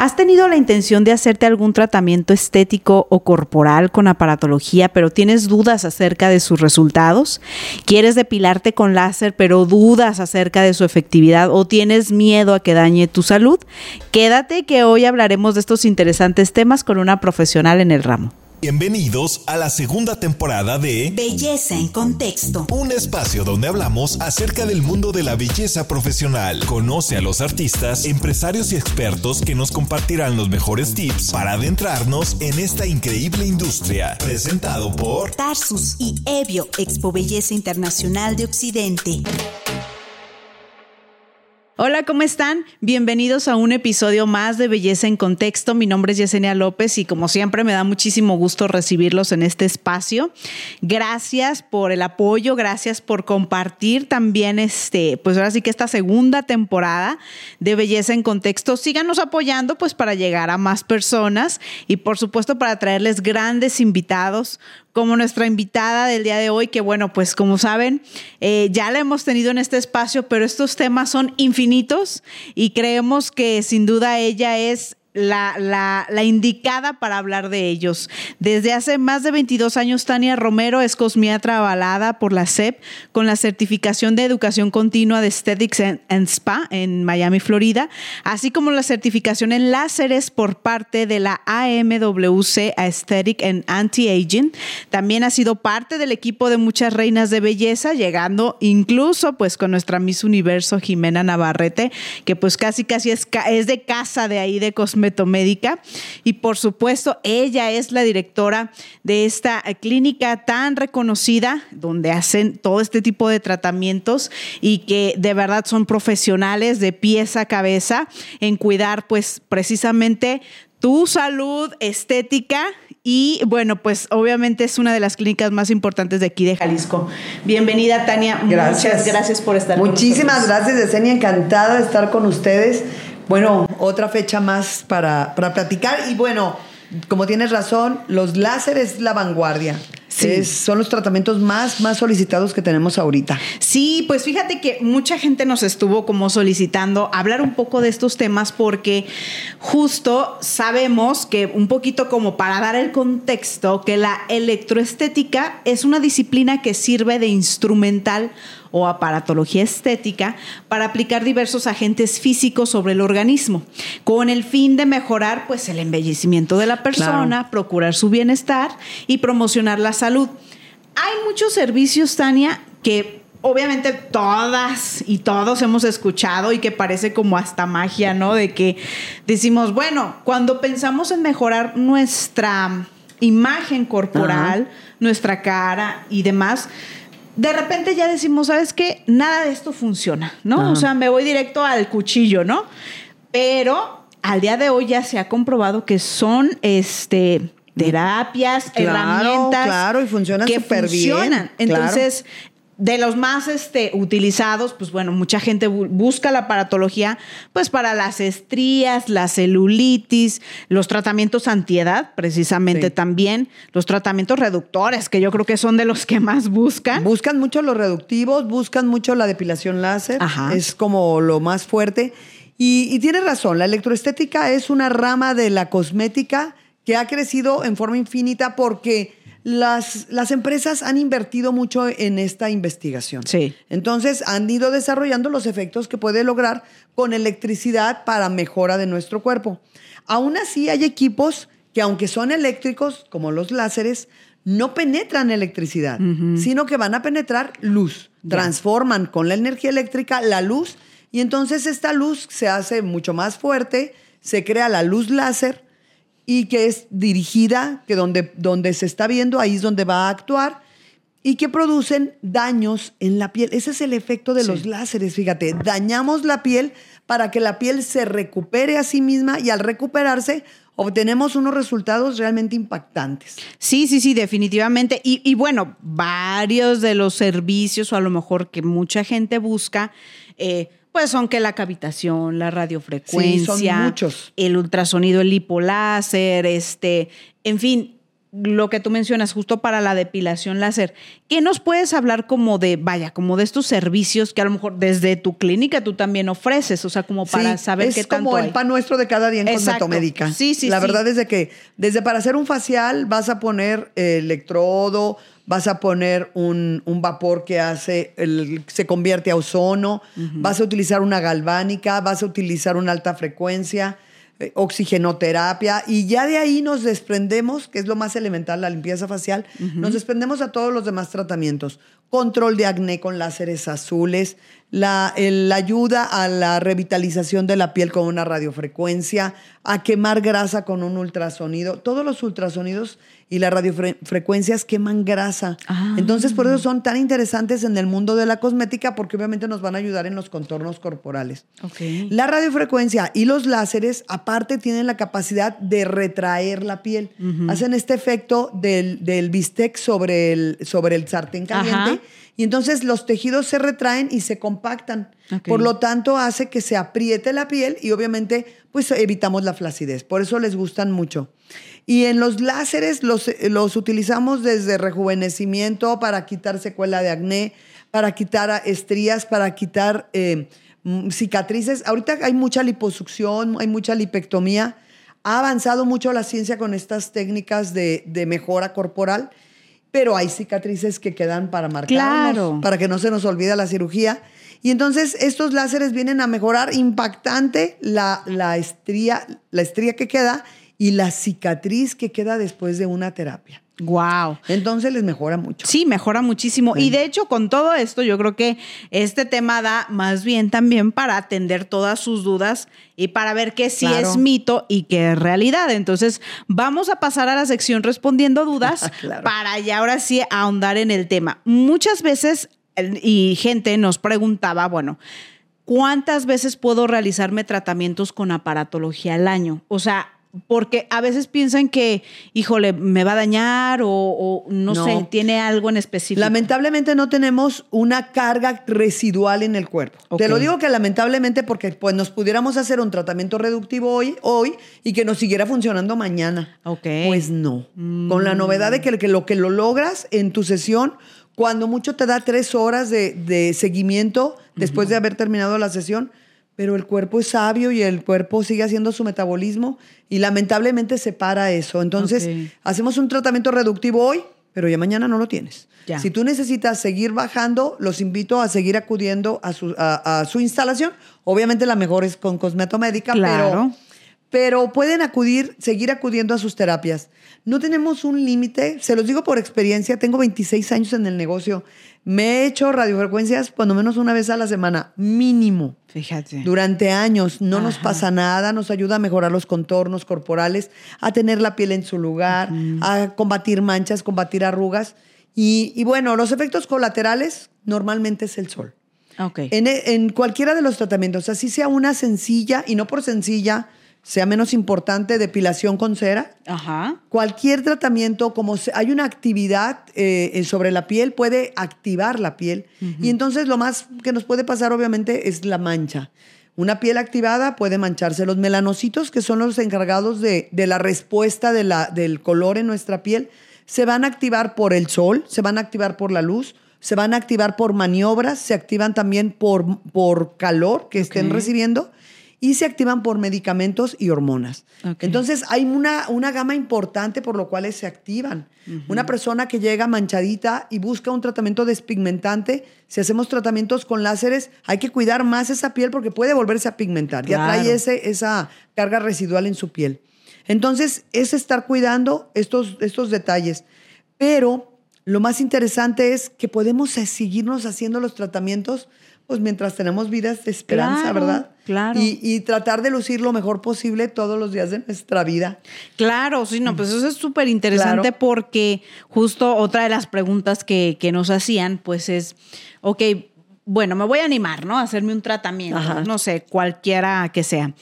¿Has tenido la intención de hacerte algún tratamiento estético o corporal con aparatología, pero tienes dudas acerca de sus resultados? ¿Quieres depilarte con láser, pero dudas acerca de su efectividad o tienes miedo a que dañe tu salud? Quédate que hoy hablaremos de estos interesantes temas con una profesional en el ramo. Bienvenidos a la segunda temporada de Belleza en Contexto. Un espacio donde hablamos acerca del mundo de la belleza profesional. Conoce a los artistas, empresarios y expertos que nos compartirán los mejores tips para adentrarnos en esta increíble industria. Presentado por Tarsus y Evio, Expo Belleza Internacional de Occidente. Hola, ¿cómo están? Bienvenidos a un episodio más de Belleza en Contexto. Mi nombre es Yesenia López y como siempre me da muchísimo gusto recibirlos en este espacio. Gracias por el apoyo, gracias por compartir también este, pues ahora sí que esta segunda temporada de Belleza en Contexto. Síganos apoyando pues para llegar a más personas y por supuesto para traerles grandes invitados como nuestra invitada del día de hoy, que bueno, pues como saben, eh, ya la hemos tenido en este espacio, pero estos temas son infinitos y creemos que sin duda ella es la, la, indicada para hablar de ellos. Desde hace más de 22 años, Tania Romero es cosmiatra avalada por la SEP con la certificación de educación continua de Aesthetics and Spa en Miami, Florida, así como la certificación en láseres por parte de la AMWC Aesthetic and Anti-Aging. También ha sido parte del equipo de muchas reinas de belleza, llegando incluso pues con nuestra Miss Universo Jimena Navarrete, que pues casi casi es, es de casa de ahí de cosmética Metomédica. Y por supuesto, ella es la directora de esta clínica tan reconocida, donde hacen todo este tipo de tratamientos y que de verdad son profesionales de pies a cabeza en cuidar, pues precisamente tu salud estética y bueno, pues obviamente es una de las clínicas más importantes de aquí de Jalisco. Bienvenida Tania, gracias. muchas gracias por estar Muchísimas gracias, Yesenia, encantada de estar con ustedes. Bueno, otra fecha más para, para platicar. Y bueno, como tienes razón, los láseres es la vanguardia. Sí. son los tratamientos más, más solicitados que tenemos ahorita. Sí, pues fíjate que mucha gente nos estuvo como solicitando hablar un poco de estos temas porque justo sabemos que un poquito como para dar el contexto, que la electroestética es una disciplina que sirve de instrumental o aparatología estética para aplicar diversos agentes físicos sobre el organismo, con el fin de mejorar pues el embellecimiento de la persona, procurar su bienestar y promocionar la salud. Hay muchos servicios, Tania, que obviamente todas y todos hemos escuchado y que parece como hasta magia, ¿no? De que decimos, bueno, cuando pensamos en mejorar nuestra imagen corporal, nuestra cara y demás, de repente ya decimos, ¿sabes qué? Nada de esto funciona, ¿no? O sea, me voy directo al cuchillo, ¿no? Pero al día de hoy ya se ha comprobado que son este terapias, herramientas claro, y funcionan que funcionan. Entonces, de los más este, utilizados, pues bueno, mucha gente busca la aparatología pues para las estrías, la celulitis, los tratamientos antiedad, precisamente también, los tratamientos reductores, que yo creo que son de los que más buscan. Buscan mucho los reductivos, buscan mucho la depilación láser, es como lo más fuerte. Y, y tiene razón, la electroestética es una rama de la cosmética que ha crecido en forma infinita porque las, las empresas han invertido mucho en esta investigación. Sí. Entonces han ido desarrollando los efectos que puede lograr con electricidad para mejora de nuestro cuerpo. Aún así hay equipos que aunque son eléctricos, como los láseres, no penetran electricidad, sino que van a penetrar luz. Transforman con la energía eléctrica la luz y entonces esta luz se hace mucho más fuerte, se crea la luz láser y que es dirigida, que donde, donde se está viendo, ahí es donde va a actuar y que producen daños en la piel. Ese es el efecto de los láseres, fíjate, dañamos la piel para que la piel se recupere a sí misma y al recuperarse obtenemos unos resultados realmente impactantes. Sí, sí, sí, definitivamente. Y, y bueno, varios de los servicios o a lo mejor que mucha gente busca, eh, pues son que la cavitación, la radiofrecuencia, muchos. el ultrasonido, el lipoláser, este, en fin, lo que tú mencionas justo para la depilación láser, ¿qué nos puedes hablar como de, vaya, como de estos servicios que a lo mejor desde tu clínica tú también ofreces? O sea, como para Sí, saber es qué tanto como hay. el pan nuestro de cada día en cosmetomédica. Sí, sí, La sí. verdad es de que desde para hacer un facial vas a poner electrodo, vas a poner un, un vapor que hace, el- se convierte a ozono, vas a utilizar una galvánica, vas a utilizar una alta frecuencia, oxigenoterapia y ya de ahí nos desprendemos, que es lo más elemental, la limpieza facial, nos desprendemos a todos los demás tratamientos. Control de acné con láseres azules, la, el- la ayuda a la revitalización de la piel con una radiofrecuencia, a quemar grasa con un ultrasonido. Todos los ultrasonidos y las radiofrecuencias queman grasa. Ah. Entonces, por eso son tan interesantes en el mundo de la cosmética, porque obviamente nos van a ayudar en los contornos corporales. La radiofrecuencia y los láseres, aparte, tienen la capacidad de retraer la piel. Hacen este efecto del, del bistec sobre el, sobre el sartén caliente. Ajá. Y entonces los tejidos se retraen y se compactan. Por lo tanto, hace que se apriete la piel y obviamente, pues evitamos la flacidez. Por eso les gustan mucho. Y en los láseres los, los utilizamos desde rejuvenecimiento para quitar secuela de acné, para quitar estrías, para quitar eh, mm, cicatrices. Ahorita hay mucha liposucción, hay mucha lipectomía. Ha avanzado mucho la ciencia con estas técnicas de, de mejora corporal, pero hay cicatrices que quedan para marcarnos, Claro. para que no se nos olvide la cirugía. Y entonces estos láseres vienen a mejorar impactante la, la estría, la estría que queda y la cicatriz que queda después de una terapia. Wow. Entonces les mejora mucho. Sí, mejora muchísimo. Y de hecho, con todo esto, yo creo que este tema da más bien también para atender todas sus dudas y para ver qué sí Claro. es mito y qué es realidad. Entonces, vamos a pasar a la sección respondiendo dudas Claro. para ya ahora sí ahondar en el tema. Muchas veces, y gente nos preguntaba, bueno, ¿cuántas veces puedo realizarme tratamientos con aparatología al año? O sea, porque a veces piensan que, híjole, me va a dañar o, o no, No. sé, tiene algo en específico. Lamentablemente no tenemos una carga residual en el cuerpo. Te lo digo que lamentablemente porque pues, nos pudiéramos hacer un tratamiento reductivo hoy, hoy y que nos siguiera funcionando mañana. Ok. Pues no. Con la novedad de que, que lo que lo logras en tu sesión, cuando mucho te da tres horas de, de seguimiento después de haber terminado la sesión, pero el cuerpo es sabio y el cuerpo sigue haciendo su metabolismo y lamentablemente se para eso. Entonces, hacemos un tratamiento reductivo hoy, pero ya mañana no lo tienes. Ya. Si tú necesitas seguir bajando, los invito a seguir acudiendo a su, a, a su instalación. Obviamente la mejor es con cosmetomédica, Claro. pero pero pueden acudir, seguir acudiendo a sus terapias. No tenemos un límite, se los digo por experiencia, tengo 26 años en el negocio, me he hecho radiofrecuencias cuando menos una vez a la semana, mínimo. Fíjate. Durante años no nos pasa nada, nos ayuda a mejorar los contornos corporales, a tener la piel en su lugar, a combatir manchas, combatir arrugas. Y, y bueno, los efectos colaterales normalmente es el sol. Ok. En, en cualquiera de los tratamientos, así sea una sencilla y no por sencilla, sea menos importante, depilación con cera. Ajá. Cualquier tratamiento, como hay una actividad eh, sobre la piel, puede activar la piel. Y entonces lo más que nos puede pasar, obviamente, es la mancha. Una piel activada puede mancharse. Los melanocitos, que son los encargados de, de la respuesta de la- del color en nuestra piel, se van a activar por el sol, se van a activar por la luz, se van a activar por maniobras, se activan también por, por calor que estén recibiendo y se activan por medicamentos y hormonas. Entonces hay una, una gama importante por lo cual se activan. Una persona que llega manchadita y busca un tratamiento despigmentante, si hacemos tratamientos con láseres, hay que cuidar más esa piel porque puede volverse a pigmentar. Ya Claro. trae ese, esa carga residual en su piel. Entonces es estar cuidando estos, estos detalles. Pero lo más interesante es que podemos seguirnos haciendo los tratamientos pues mientras tenemos vidas de esperanza, Claro, ¿verdad? claro. Y, y tratar de lucir lo mejor posible todos los días de nuestra vida. Claro, sí, no, pues eso es súper interesante Claro. porque justo otra de las preguntas que, que nos hacían, pues es, ok, bueno, me voy a animar, ¿no? A hacerme un tratamiento, Ajá. no sé, cualquiera que sea.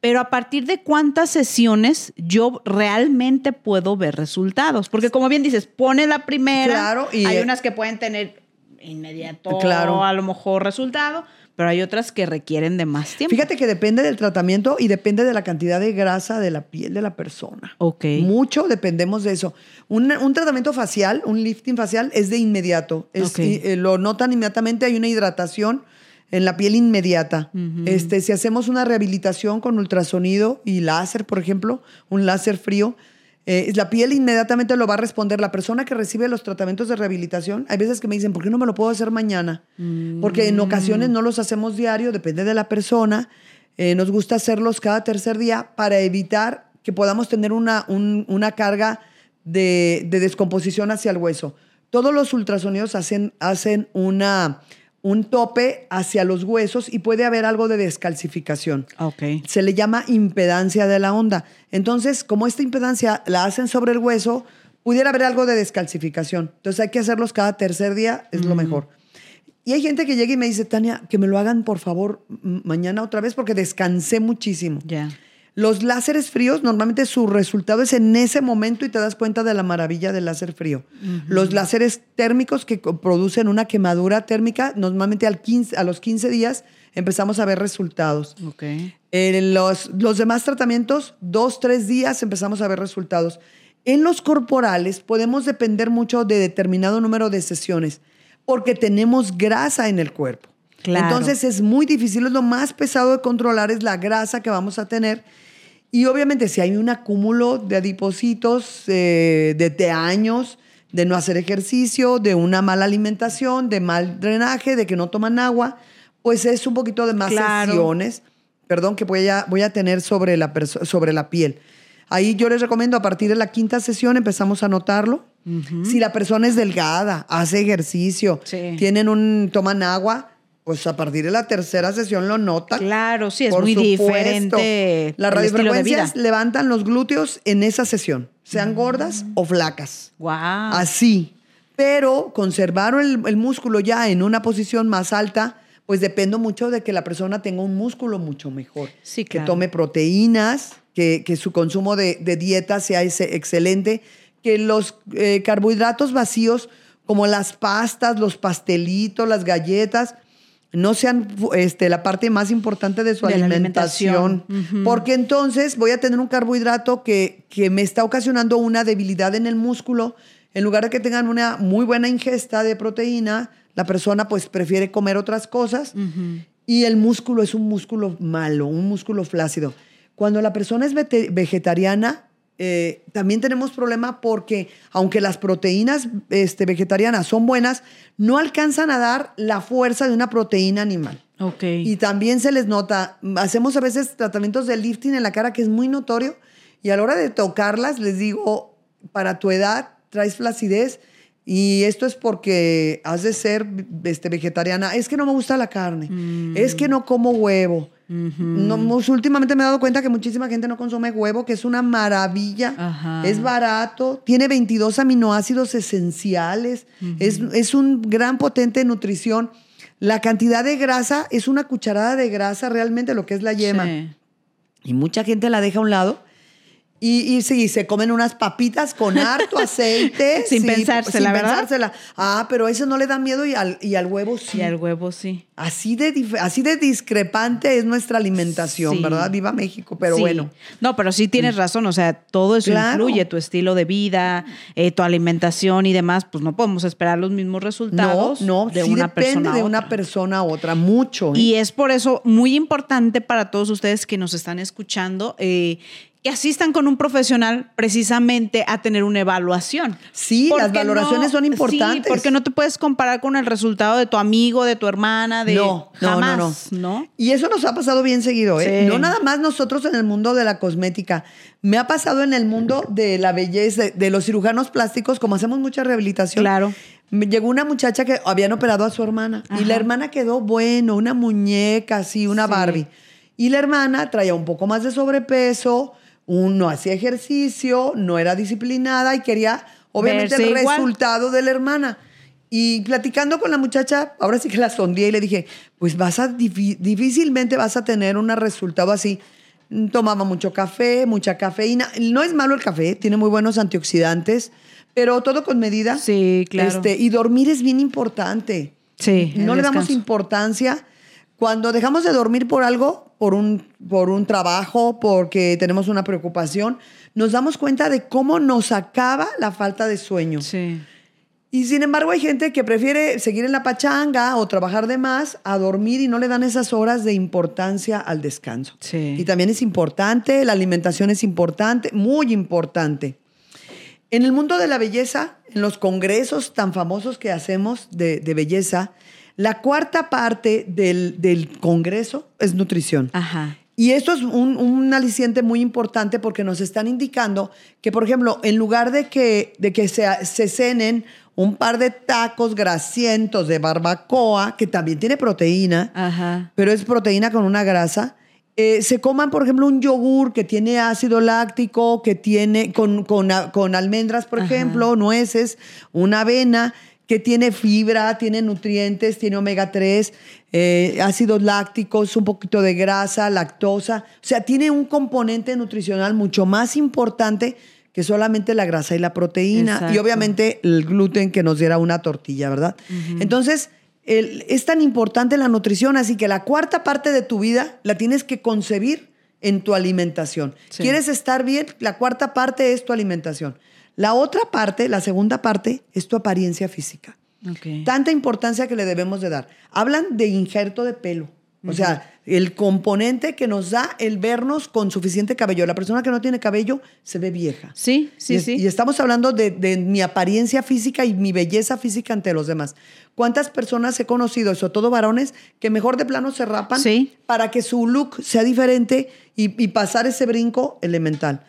Pero a partir de cuántas sesiones yo realmente puedo ver resultados. Porque como bien dices, pone la primera. Claro, y- hay unas que pueden tener inmediato Claro. a lo mejor resultado, pero hay otras que requieren de más tiempo. Fíjate que depende del tratamiento y depende de la cantidad de grasa de la piel de la persona. Ok. Mucho dependemos de eso. Un, un tratamiento facial, un lifting facial, es de inmediato. Es- Ok. y, eh, lo notan inmediatamente, hay una hidratación en la piel inmediata. este, si hacemos una rehabilitación con ultrasonido y láser, por ejemplo, un láser frío, eh, la piel inmediatamente lo va a responder. La persona que recibe los tratamientos de rehabilitación, hay veces que me dicen, ¿por qué no me lo puedo hacer mañana? Porque en ocasiones no los hacemos diario, depende de la persona. Eh, nos gusta hacerlos cada tercer día para evitar que podamos tener una, un- una carga de, de descomposición hacia el hueso. Todos los ultrasonidos hacen, hacen una, un tope hacia los huesos y puede haber algo de descalcificación Ok. se le llama impedancia de la onda. Entonces, como esta impedancia la hacen sobre el hueso, pudiera haber algo de descalcificación. Entonces hay que hacerlos cada tercer día, es lo mejor. Y hay gente que llega y me dice, Tania, que me lo hagan por favor mañana otra vez porque descansé muchísimo. Ya. Los láseres fríos, normalmente su resultado es en ese momento y te das cuenta de la maravilla del láser frío. Los láseres térmicos que producen una quemadura térmica, normalmente al 15 a los 15 días empezamos a ver resultados. Ok. En los, los demás tratamientos, dos, tres días empezamos a ver resultados. En los corporales podemos depender mucho de determinado número de sesiones porque tenemos grasa en el cuerpo. Claro. Entonces es muy difícil, es lo más pesado de controlar es la grasa que vamos a tener. Y obviamente si hay un acúmulo de adipocitos eh, de, de años, de no hacer ejercicio, de una mala alimentación, de mal drenaje, de que no toman agua, pues es un poquito de más Claro. sesiones, perdón, que voy a, voy a tener sobre la, sobre la piel. Ahí yo les recomiendo a partir de la quinta sesión empezamos a notarlo. Si la persona es delgada, hace ejercicio, Sí. tienen un, toman agua, pues a partir de la tercera sesión lo notan. Claro, sí, es Por muy supuesto. diferente Las radiofrecuencias levantan los glúteos en esa sesión, sean gordas o flacas. Wow. Así. Pero conservar el, el músculo ya en una posición más alta, pues depende mucho de que la persona tenga un músculo mucho mejor. Sí, Que claro. tome proteínas, que, que su consumo de, de dieta sea ese- excelente, que los eh, carbohidratos vacíos, como las pastas, los pastelitos, las galletas, no sean este, la parte más importante de su De alimentación. Porque entonces voy a tener un carbohidrato que, que me está ocasionando una debilidad en el músculo. En lugar de que tengan una muy buena ingesta de proteína, la persona pues prefiere comer otras cosas y el músculo es un músculo malo, un músculo flácido. Cuando la persona es vegetariana, eh, también tenemos problema porque aunque las proteínas este, vegetarianas son buenas, no alcanzan a dar la fuerza de una proteína animal. Ok. Y también se les nota, hacemos a veces tratamientos de lifting en la cara que es muy notorio y a la hora de tocarlas les digo, para tu edad traes flacidez y esto es porque has de ser este, vegetariana. Es que no me gusta la carne, es que no como huevo. No, pues, últimamente me he dado cuenta que muchísima gente no consume huevo, que es una maravilla. Ajá. Es barato, tiene 22 aminoácidos esenciales, es, es un gran potente de nutrición. La cantidad de grasa es una cucharada de grasa realmente lo que es la yema. Sí. Y mucha gente la deja a un lado. Y, y sí, se comen unas papitas con harto aceite. Sin sí, pensársela, sin ¿verdad? pensársela. Ah, pero eso no le da miedo y al, y al huevo sí. Y al huevo sí. Así de, así de discrepante es nuestra alimentación, Sí. ¿verdad? Viva México, pero Sí. bueno. No, pero sí tienes razón, o sea, todo eso Claro. influye, tu estilo de vida, eh, tu alimentación y demás, pues no podemos esperar los mismos No, resultados no, de sí una depende persona a de una persona a otra, mucho. ¿eh? Y es por eso muy importante para todos ustedes que nos están escuchando eh, que asistan con un profesional precisamente a tener una evaluación. Sí, las valoraciones son importantes. Sí, porque no te puedes comparar con el resultado de tu amigo, de tu hermana, de no, jamás, no, no. Y eso nos ha pasado bien seguido, ¿eh? Sí. No nada más nosotros en el mundo de la cosmética. Me ha pasado en el mundo de la belleza, de los cirujanos plásticos, como hacemos mucha rehabilitación. Claro. Me llegó una muchacha que habían operado a su hermana y la hermana quedó bueno, una muñeca así, una Sí. Barbie. Y la hermana traía un poco más de sobrepeso, un- no hacía ejercicio, no era disciplinada y quería, obviamente, Verse el igual. resultado de la hermana. Y platicando con la muchacha, ahora sí que la sondeé y le dije, pues vas a, difícilmente vas a tener un resultado así. Tomaba mucho café, mucha cafeína. No es malo el café, tiene muy buenos antioxidantes, pero todo con medida. Sí, claro. Este, y dormir es bien importante. Sí, No le damos descanso. importancia Cuando dejamos de dormir por algo, por un, por un trabajo, porque tenemos una preocupación, nos damos cuenta de cómo nos acaba la falta de sueño. Sí. Y sin embargo hay gente que prefiere seguir en la pachanga o trabajar de más a dormir y no le dan esas horas de importancia al descanso. Sí. Y también es importante, la alimentación es importante, muy importante. En el mundo de la belleza, en los congresos tan famosos que hacemos de, de belleza, la cuarta parte del, del congreso es nutrición. Ajá. Y esto es un, un aliciente muy importante porque nos están indicando que, por ejemplo, en lugar de que, de que se, se cenen un par de tacos grasientos de barbacoa, que también tiene proteína, Ajá. pero es proteína con una grasa, eh, se coman, por ejemplo, un yogur que tiene ácido láctico, que tiene con, con, con almendras, por Ajá. ejemplo, nueces, una avena que tiene fibra, tiene nutrientes, tiene omega 3, eh, ácidos lácticos, un poquito de grasa, lactosa. O sea, tiene un componente nutricional mucho más importante que solamente la grasa y la proteína. Exacto. Y obviamente el gluten que nos diera una tortilla, ¿verdad? Entonces, el- es tan importante la nutrición, así que la cuarta parte de tu vida la tienes que concebir en tu alimentación. Sí. ¿Quieres estar bien? La cuarta parte es tu alimentación. La otra parte, la segunda parte, es tu apariencia física. Tanta importancia que le debemos de dar. Hablan de injerto de pelo. O sea, el componente que nos da el vernos con suficiente cabello. La persona que no tiene cabello se ve vieja. Sí, sí, y, sí. y estamos hablando de, de mi apariencia física y mi belleza física ante los demás. ¿Cuántas personas he conocido, sobre todo varones, que mejor de plano se rapan Sí. para que su look sea diferente y, y pasar ese brinco elemental?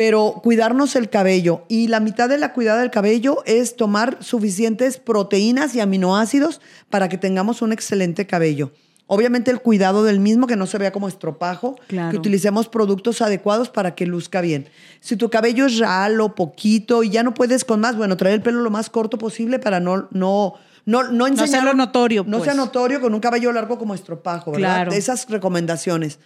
Pero cuidarnos el cabello y la mitad de la cuidada del cabello es tomar suficientes proteínas y aminoácidos para que tengamos un excelente cabello. Obviamente el cuidado del mismo, que no se vea como estropajo, Claro. que utilicemos productos adecuados para que luzca bien. Si tu cabello es ralo, poquito y ya no puedes con más, bueno, traer el pelo lo más corto posible para no no no no sea enseñar- lo notorio, No pues. sea notorio con un cabello largo como estropajo, ¿verdad? Claro. Esas recomendaciones.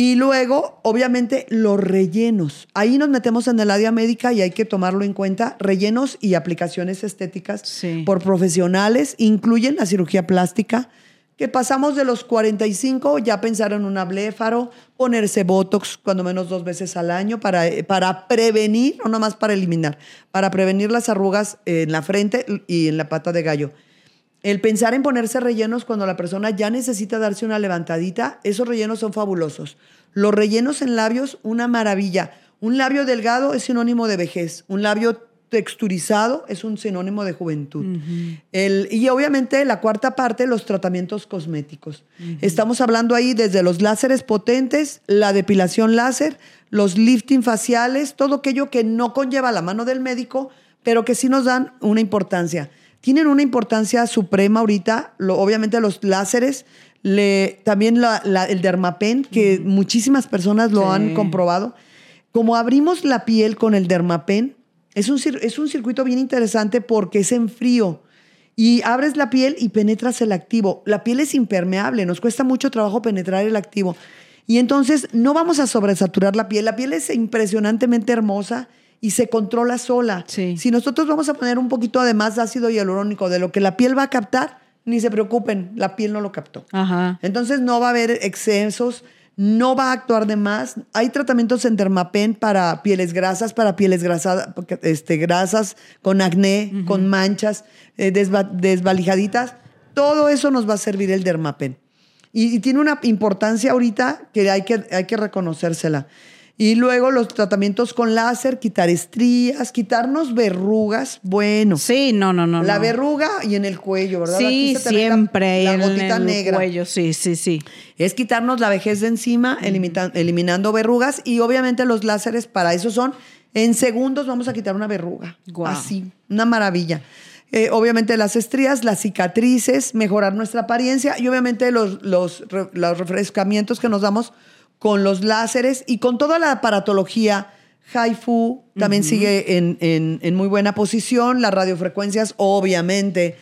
Y luego, obviamente, los rellenos. Ahí nos metemos en el área médica y hay que tomarlo en cuenta. Rellenos y aplicaciones estéticas Sí. por profesionales incluyen la cirugía plástica, que pasamos de los 45 ya pensar en una bléfaro, ponerse Botox cuando menos dos veces al año para, eh, para prevenir, no nomás para eliminar, para prevenir las arrugas en la frente y en la pata de gallo. El pensar en ponerse rellenos cuando la persona ya necesita darse una levantadita, esos rellenos son fabulosos. Los rellenos en labios, una maravilla. Un labio delgado es sinónimo de vejez. Un labio texturizado es un sinónimo de juventud. El- y obviamente la cuarta parte, los tratamientos cosméticos. Estamos hablando ahí desde los láseres potentes, la depilación láser, los lifting faciales, todo aquello que no conlleva la mano del médico, pero que sí nos dan una importancia. Tienen una importancia suprema ahorita, lo- obviamente los láseres, le, también la- la- el dermapen, que muchísimas personas lo Sí. han comprobado. Como abrimos la piel con el dermapen, es un, es un circuito bien interesante porque es en frío. Y abres la piel y penetras el activo. La piel es impermeable, nos cuesta mucho trabajo penetrar el activo. Y entonces no vamos a sobresaturar la piel. La piel es impresionantemente hermosa y se controla sola. Sí. Si nosotros vamos a poner un poquito de más ácido hialurónico de lo que la piel va a captar, ni se preocupen, la piel no lo captó. Ajá. Entonces no va a haber excesos, no va a actuar de más. Hay tratamientos en Dermapen para pieles grasas, para pieles grasas, este, grasas con acné, con manchas, eh, desva- desvalijaditas. Todo eso nos va a servir el Dermapen. Y, y tiene una importancia ahorita que hay, que hay que reconocérsela. Y luego los tratamientos con láser, quitar estrías, quitarnos verrugas. Bueno, Sí, no, no, no. la no. verruga y en el cuello, ¿verdad? Sí, Aquí se te ve la- siempre. La, en gotita el negra. cuello, sí, sí, sí. Es quitarnos la vejez de encima, elimita- eliminando verrugas y obviamente los láseres para eso son. En segundos vamos a quitar una verruga. Así, una maravilla. Eh, obviamente las estrías, las cicatrices, mejorar nuestra apariencia y obviamente los, los, los refrescamientos que nos damos con los láseres y con toda la aparatología. HIFU también sigue en, en- en muy buena posición, las radiofrecuencias, obviamente.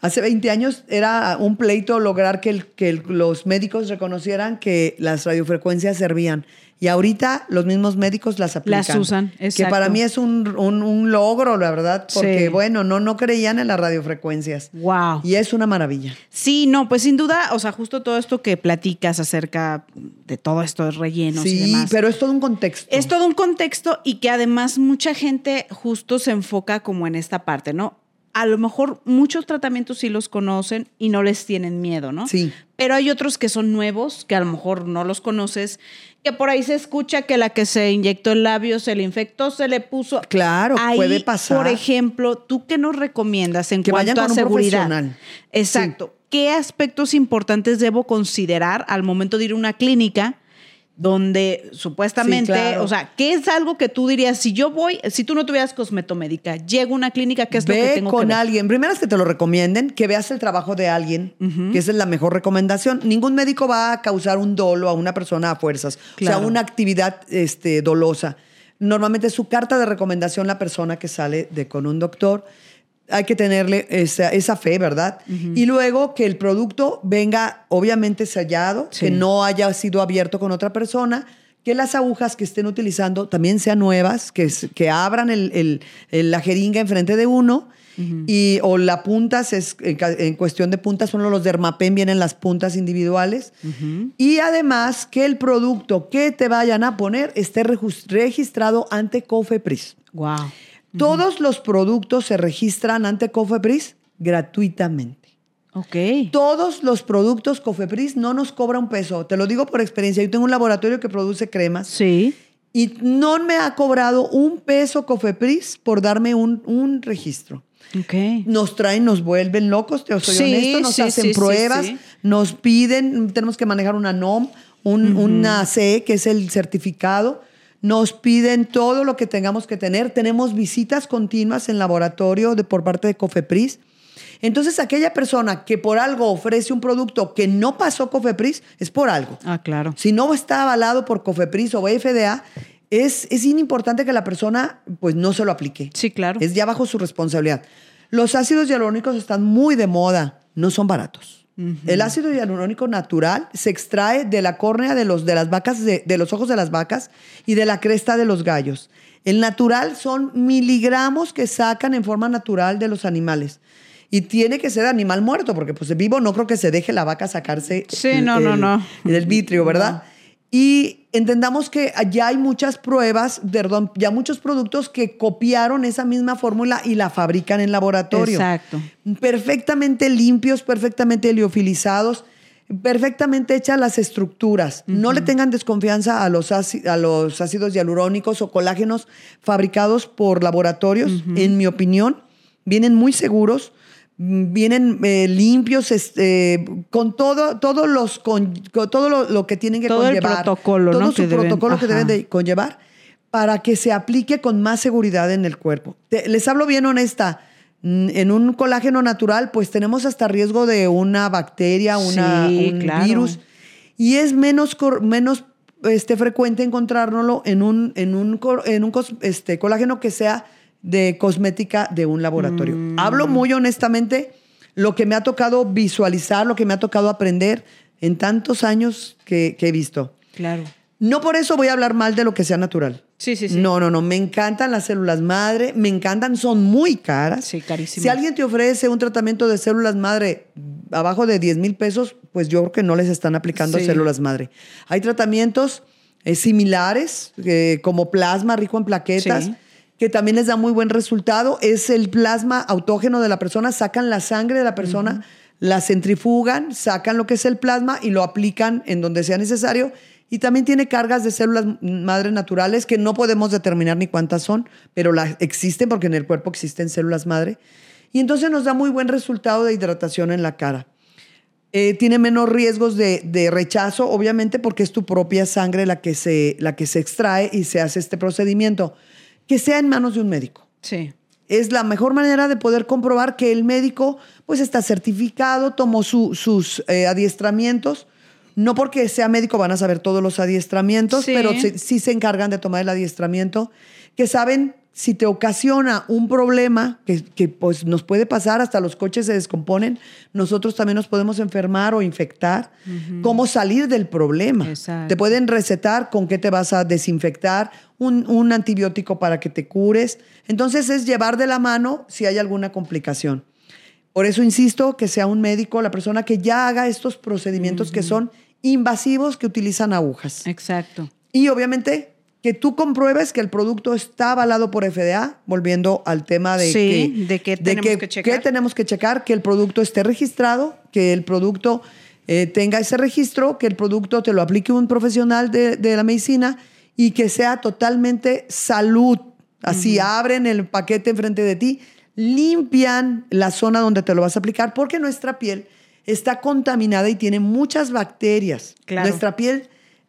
Hace 20 años era un pleito lograr que, el- que el- los médicos reconocieran que las radiofrecuencias servían. Y ahorita los mismos médicos las aplican. Las usan, Que exacto. para mí es un, un- un logro, la verdad, porque Sí. bueno, no, no creían en las radiofrecuencias. Wow. Y es una maravilla. Sí, no, pues sin duda, o sea, justo todo esto que platicas acerca de todo esto de rellenos y Sí, demás. pero es todo un contexto. Es todo un contexto y que además mucha gente justo se enfoca como en esta parte, ¿no? A lo mejor muchos tratamientos sí los conocen y no les tienen miedo, ¿no? Sí. Pero hay otros que son nuevos, que a lo mejor no los conoces, que por ahí se escucha que la que se inyectó el labio se le infectó, se le puso. Claro, Ahí, puede pasar. Por ejemplo, ¿tú qué nos recomiendas en Que cuanto vayan a con un seguridad? profesional. Exacto. ¿Qué aspectos importantes debo considerar al momento de ir a una clínica donde supuestamente, Sí, claro. o sea, ¿qué es algo que tú dirías, si yo voy, si tú no tuvieras cosmetomédica, llego a una clínica, ¿qué es lo que Ve tengo con que ver? alguien. Primero es que te lo recomienden, que veas el trabajo de alguien, que esa es la mejor recomendación. Ningún médico va a causar un dolo a una persona a fuerzas, o sea, una actividad este, dolosa. Normalmente es su carta de recomendación la persona que sale de con un doctor. Hay que tenerle esa, esa fe, ¿verdad? Y luego que el producto venga obviamente sellado, Sí. que no haya sido abierto con otra persona, que las agujas que estén utilizando también sean nuevas, que, abran el- el- el- la jeringa enfrente de uno. Y, o la puntas, es, en, cuestión de puntas, son los dermapen, vienen las puntas individuales. Y además que el producto que te vayan a poner esté registrado ante COFEPRIS. Wow. Todos los productos se registran ante COFEPRIS gratuitamente. Ok. Todos los productos COFEPRIS no nos cobra un peso. Te lo digo por experiencia. Yo tengo un laboratorio que produce cremas Sí. y no me ha cobrado un peso COFEPRIS por darme un, un registro. Ok. Nos traen, nos vuelven locos, te soy Sí, honesto, nos sí, hacen sí, pruebas, nos piden, tenemos que manejar una NOM, un- una CE, que es el certificado, nos piden todo lo que tengamos que tener, tenemos visitas continuas en laboratorio de, por parte de COFEPRIS. Entonces, aquella persona que por algo ofrece un producto que no pasó COFEPRIS, es por algo. Ah, claro. Si no está avalado por COFEPRIS o FDA, es, es importante que la persona pues no se lo aplique. Sí, claro. Es ya bajo su responsabilidad. Los ácidos hialurónicos están muy de moda, no son baratos. El ácido hialurónico natural se extrae de la córnea de, los, de las vacas, de, de los ojos de las vacas y de la cresta de los gallos. El natural son miligramos que sacan en forma natural de los animales. Y tiene que ser animal muerto, porque pues vivo no creo que se deje la vaca sacarse Sí, el- no, no, el- no. el vitrio, ¿verdad? Y entendamos que ya hay muchas pruebas, perdón, ya muchos productos que copiaron esa misma fórmula y la fabrican en laboratorio. Exacto. Perfectamente limpios, perfectamente heliofilizados, perfectamente hechas las estructuras. No le tengan desconfianza a los, a los ácidos hialurónicos o colágenos fabricados por laboratorios, en mi opinión. Vienen muy seguros, vienen eh, limpios, este, con todo, todos los, con, con todo lo, lo que tienen que Todo el conllevar. protocolo, todo ¿no? su que deben- protocolo que ajá. deben de conllevar para que se aplique con más seguridad en el cuerpo. Te- les hablo bien honesta. mm, En un colágeno natural, pues tenemos hasta riesgo de una bacteria, una, Sí, un claro. virus. Y es menos, menos este, frecuente encontrárnoslo en un, en un, en un este, colágeno que sea de cosmética de un laboratorio. Mm. Hablo muy honestamente lo que me ha tocado visualizar, lo que me ha tocado aprender en tantos años que, que he visto. Claro. No por eso voy a hablar mal de lo que sea natural. Sí, sí, sí. No, no, no. Me encantan las células madre, me encantan, son muy caras. Sí, carísimas. Si alguien te ofrece un tratamiento de células madre abajo de 10 mil pesos, pues yo creo que no les están aplicando Sí. células madre. Hay tratamientos eh, similares, eh, como plasma rico en plaquetas. Sí. Que también les da muy buen resultado, es el plasma autógeno de la persona, sacan la sangre de la persona, la centrifugan, sacan lo que es el plasma y lo aplican en donde sea necesario. Y también tiene cargas de células madre naturales que no podemos determinar ni cuántas son, pero las existen porque en el cuerpo existen células madre. Y entonces nos da muy buen resultado de hidratación en la cara. Eh, tiene menos riesgos de, de rechazo, obviamente, porque es tu propia sangre la que, se, la que se extrae y se hace este procedimiento. Que sea en manos de un médico. Sí. Es la mejor manera de poder comprobar que el médico pues está certificado, tomó su- sus eh, adiestramientos. No porque sea médico van a saber todos los adiestramientos, Sí. pero sí, sí se encargan de tomar el adiestramiento, que saben si te ocasiona un problema que, que, pues nos puede pasar, hasta los coches se descomponen, nosotros también nos podemos enfermar o infectar. ¿Cómo salir del problema? Exacto. Te pueden recetar con qué te vas a desinfectar, un, un antibiótico para que te cures. Entonces es llevar de la mano si hay alguna complicación. Por eso insisto que sea un médico, la persona que ya haga estos procedimientos que son invasivos, que utilizan agujas. Exacto. Y obviamente que tú compruebes que el producto está avalado por FDA, volviendo al tema de Sí, que, de qué tenemos que checar. qué tenemos que checar, que el producto esté registrado, que el producto eh, tenga ese registro, que el producto te lo aplique un profesional de, de la medicina y que sea totalmente salud. Así abren el paquete enfrente de ti, limpian la zona donde te lo vas a aplicar, porque nuestra piel está contaminada y tiene muchas bacterias. Claro. Nuestra piel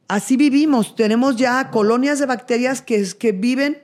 así vivimos. Tenemos ya colonias de bacterias que, que viven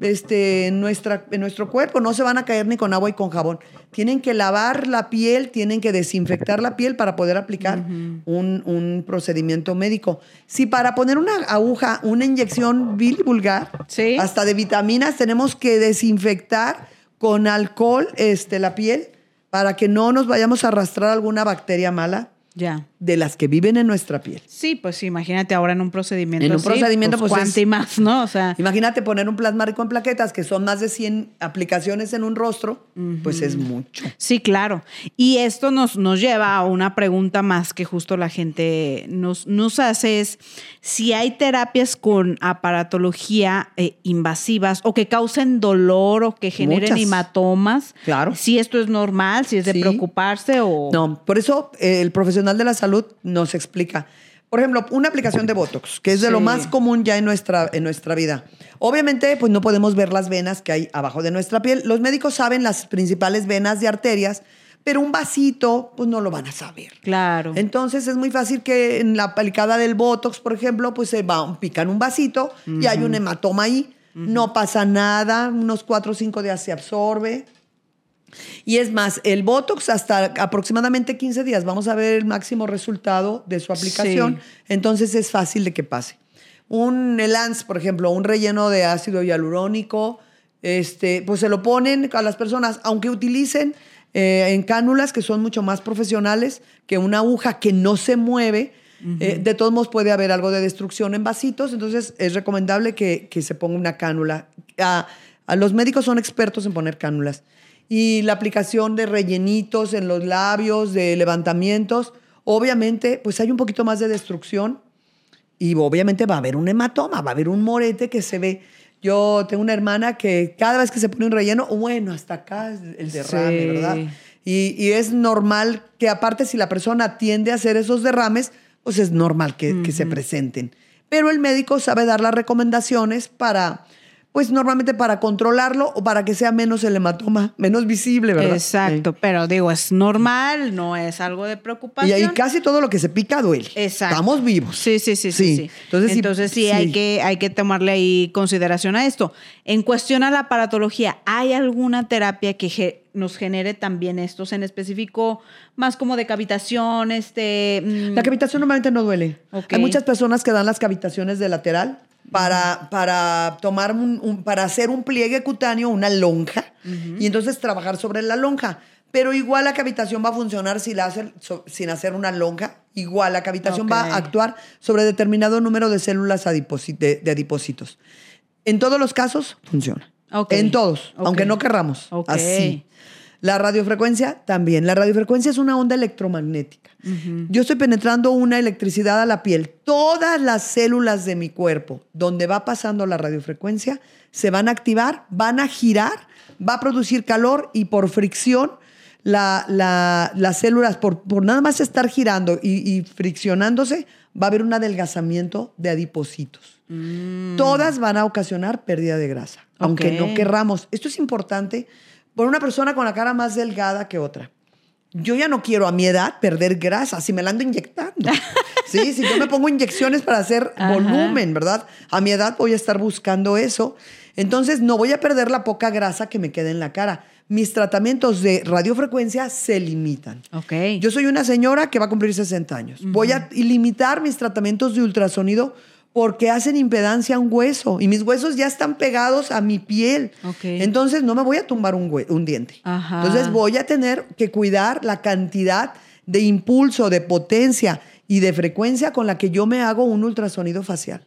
este, en, nuestra, en nuestro cuerpo. No se van a caer ni con agua y con jabón. Tienen que lavar la piel, tienen que desinfectar la piel para poder aplicar un, un procedimiento médico. Si para poner una aguja, una inyección vil y vulgar, Sí. hasta de vitaminas, tenemos que desinfectar con alcohol este, la piel para que no nos vayamos a arrastrar alguna bacteria mala Ya. De las que viven en nuestra piel. Sí, pues imagínate ahora en un procedimiento En un así, procedimiento, pues, cuánto es- y más, ¿no? O sea, Imagínate poner un plasma rico en plaquetas, que son más de 100 aplicaciones en un rostro, pues es mucho. Sí, claro. Y esto nos, nos lleva a una pregunta más que justo la gente nos, nos hace es si hay terapias con aparatología eh, invasivas o que causen dolor o que generen Muchas. hematomas. Claro. Si esto es normal, si es de Sí. preocuparse o... No, por eso eh, el profesional de la salud nos explica. Por ejemplo, una aplicación de Botox, que es de lo más común ya en nuestra, en nuestra vida. Obviamente, pues no podemos ver las venas que hay abajo de nuestra piel. Los médicos saben las principales venas de arterias, pero un vasito, pues no lo van a saber. Claro. Entonces es muy fácil que en la aplicada del Botox, por ejemplo, pues se va, pican un vasito y hay un hematoma ahí. No pasa nada, unos cuatro o cinco días se absorbe. Y es más, el Botox hasta aproximadamente 15 días vamos a ver el máximo resultado de su aplicación. Sí. Entonces es fácil de que pase. Un Elance, por ejemplo, un relleno de ácido hialurónico, este, pues se lo ponen a las personas, aunque utilicen eh, en cánulas que son mucho más profesionales que una aguja que no se mueve. eh, de todos modos puede haber algo de destrucción en vasitos, entonces es recomendable que, que se ponga una cánula. A- a los médicos son expertos en poner cánulas. Y la aplicación de rellenitos en los labios, de levantamientos, obviamente, pues hay un poquito más de destrucción y obviamente va a haber un hematoma, va a haber un morete que se ve. Yo tengo una hermana que cada vez que se pone un relleno, bueno, hasta acá es el derrame, Sí. ¿verdad? Y, y es normal que aparte si la persona tiende a hacer esos derrames, pues es normal que, que se presenten. Pero el médico sabe dar las recomendaciones para, pues normalmente para controlarlo o para que sea menos el hematoma, menos visible, ¿verdad? Exacto, pero digo, es normal, no es algo de Y preocupación. ahí casi todo lo que se pica duele. Exacto. Estamos vivos. Sí, sí, sí, sí. sí. Entonces, Entonces, sí, sí, Hay, que, hay que tomarle ahí consideración a esto. En cuestión a la aparatología, ¿hay alguna terapia que ge- nos genere también estos en específico, más como de cavitación, este... mm, La cavitación normalmente no duele. Hay muchas personas que dan las cavitaciones de lateral para, para tomar un, un- para hacer un pliegue cutáneo, una lonja, y entonces trabajar sobre la lonja. Pero igual la cavitación va a funcionar si la hace- so- sin hacer una lonja. Igual la cavitación va a actuar sobre determinado número de células de, de adipocitos. En todos los casos funciona. En todos, aunque no querramos. Así. La radiofrecuencia también. La radiofrecuencia es una onda electromagnética. Yo estoy penetrando una electricidad a la piel. Todas las células de mi cuerpo, donde va pasando la radiofrecuencia, se van a activar, van a girar, va a producir calor y por fricción, la- la- las células, por, por nada más estar girando y, y friccionándose, va a haber un adelgazamiento de adipocitos. Todas van a ocasionar pérdida de grasa, aunque no querramos. Esto es importante por una persona con la cara más delgada que otra. Yo ya no quiero a mi edad perder grasa si me la ando inyectando. sí, si yo me pongo inyecciones para hacer Ajá. volumen, ¿verdad? A mi edad voy a estar buscando eso. Entonces no voy a perder la poca grasa que me queda en la cara. Mis tratamientos de radiofrecuencia se limitan. Ok. Yo soy una señora que va a cumplir 60 años. Voy a limitar mis tratamientos de ultrasonido porque hacen impedancia a un hueso y mis huesos ya están pegados a mi piel. Entonces no me voy a tumbar un, diente. Ajá. Entonces voy a tener que cuidar la cantidad de impulso, de potencia y de frecuencia con la que yo me hago un ultrasonido facial.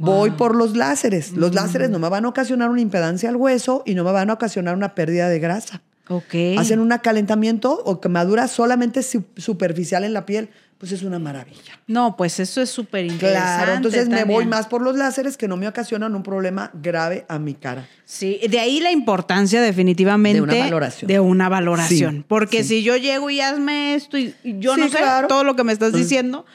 Voy por los láseres. Los láseres no me van a ocasionar una impedancia al hueso y no me van a ocasionar una pérdida de grasa. Ok. Hacen un acalentamiento o quemadura solamente su- superficial en la piel. Pues es una maravilla. No, pues eso es súper interesante. Claro, entonces me voy más por los láseres que no me ocasionan un problema grave a mi cara. Sí, de ahí la importancia definitivamente De una valoración. de una valoración. Sí, Porque sí. si yo llego y hazme esto y, yo Sí, no sé claro. todo lo que me estás diciendo,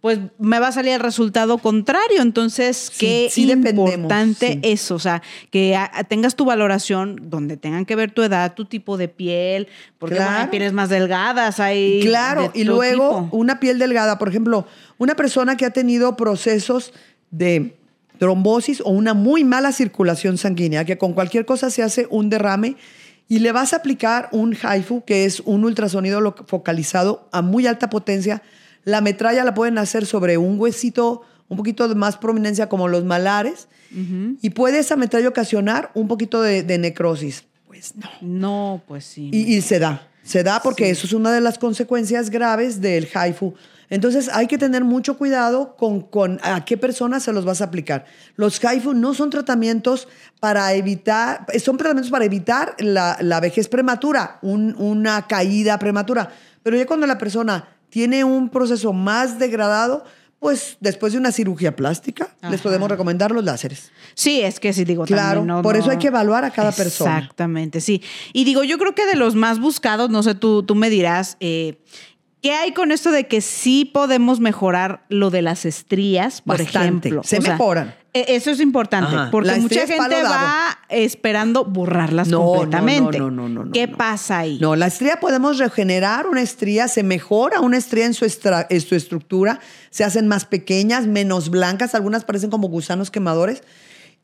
pues me va a salir el resultado contrario. Entonces, qué sí importante sí. eso. O sea, que a- tengas tu valoración donde tengan que ver tu edad, tu tipo de piel, porque bueno, hay Claro. pieles más delgadas, hay. Claro, y luego tipo. una piel delgada, por ejemplo, una persona que ha tenido procesos de trombosis o una muy mala circulación sanguínea, que con cualquier cosa se hace un derrame y le vas a aplicar un HIFU, que es un ultrasonido focalizado a muy alta potencia. La metralla la pueden hacer sobre un huesito un poquito de más prominencia como los malares y puede esa metralla ocasionar un poquito de, de necrosis. Pues no. No, pues sí. Y, y se da, se da porque eso es una de las consecuencias graves del HIFU. Entonces hay que tener mucho cuidado con, con a qué personas se los vas a aplicar. Los HIFU no son tratamientos para evitar, son tratamientos para evitar la, la vejez prematura, un- una caída prematura. Pero ya cuando la persona tiene un proceso más degradado, pues después de una cirugía plástica, les podemos recomendar los láseres. Sí, es que sí digo Claro, también, no, por eso hay que evaluar a cada persona. Exactamente, sí. Y digo, yo creo que de los más buscados, no sé, tú, tú me dirás, eh, ¿qué hay con esto de que sí podemos mejorar lo de las estrías, por Bastante. ejemplo? Se mejoran. Eso es importante, Ajá. porque mucha gente va esperando borrarlas no, completamente. no, no, no, no, ¿Qué no. pasa ahí? No, la estría podemos regenerar una estría, se mejora una estría en su, estra- en su estructura, se hacen más pequeñas, menos blancas, algunas parecen como gusanos quemadores,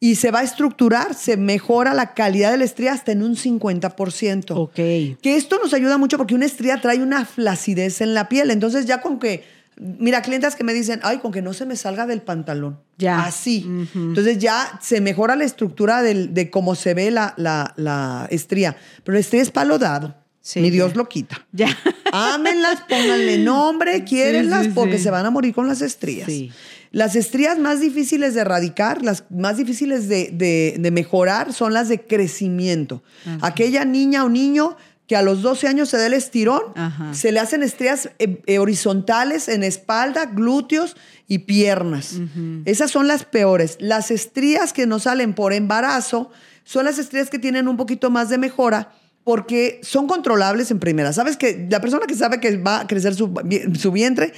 y se va a estructurar, se mejora la calidad de la estría hasta en un 50%. Ok. Que esto nos ayuda mucho porque una estría trae una flacidez en la piel, entonces ya con que, mira, clientas que me dicen, ay, con que no se me salga del pantalón. Ya. Así. Entonces ya se mejora la estructura del- de cómo se ve la, la, la estría. Pero la estría es palo dado. Sí, Ni ya. Dios lo quita. Ya. Ámenlas, pónganle nombre, quiérenlas, sí, porque se van a morir con las estrías. Sí. Las estrías más difíciles de erradicar, las más difíciles de, de- de mejorar, son las de crecimiento. Aquella niña o niño que a los 12 años se da el estirón, Ajá. se le hacen estrías eh, eh, horizontales en espalda, glúteos y piernas. Esas son las peores. Las estrías que nos salen por embarazo son las estrías que tienen un poquito más de mejora porque son controlables en primera. Sabes que la persona que sabe que va a crecer su, su vientre,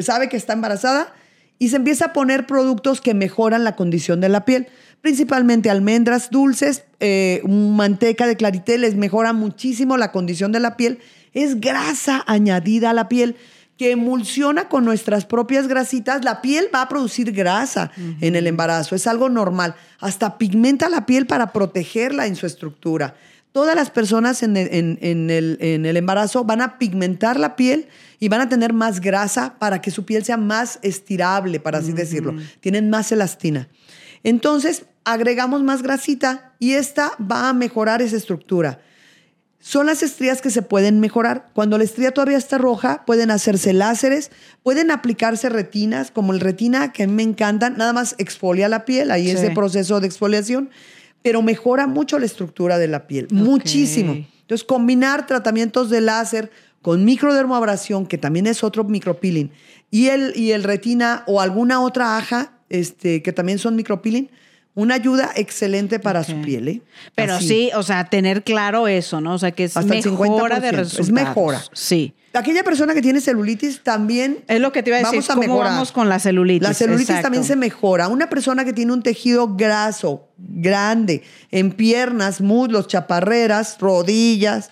sabe que está embarazada y se empieza a poner productos que mejoran la condición de la piel, principalmente almendras dulces, eh, manteca de clarité, les mejora muchísimo la condición de la piel. Es grasa añadida a la piel que emulsiona con nuestras propias grasitas. La piel va a producir grasa en el embarazo, es algo normal. Hasta pigmenta la piel para protegerla en su estructura. Todas las personas en el, en- en el- en el embarazo van a pigmentar la piel y van a tener más grasa para que su piel sea más estirable, para así decirlo. Tienen más elastina. Entonces, agregamos más grasita y esta va a mejorar esa estructura. Son las estrías que se pueden mejorar. Cuando la estría todavía está roja, pueden hacerse láseres, pueden aplicarse retinas, como el retina, que a mí me encantan, nada más exfolia la piel, ahí Sí. ese proceso de exfoliación, pero mejora mucho la estructura de la piel, muchísimo. Entonces, combinar tratamientos de láser con microdermoabrasión, que también es otro micropeeling, y el, y el retina o alguna otra aja, este, que también son micropeeling, una ayuda excelente para su piel. ¿eh? Pero Así. sí, o sea, tener claro eso, ¿no? O sea, que es Hasta mejora de 50%, resultados. es mejora. Sí. Aquella persona que tiene celulitis también. Es lo que te iba a decir. Vamos a ¿Cómo mejorar. vamos con la celulitis? La celulitis Exacto. también se mejora. Una persona que tiene un tejido graso, grande, en piernas, muslos, chaparreras, rodillas,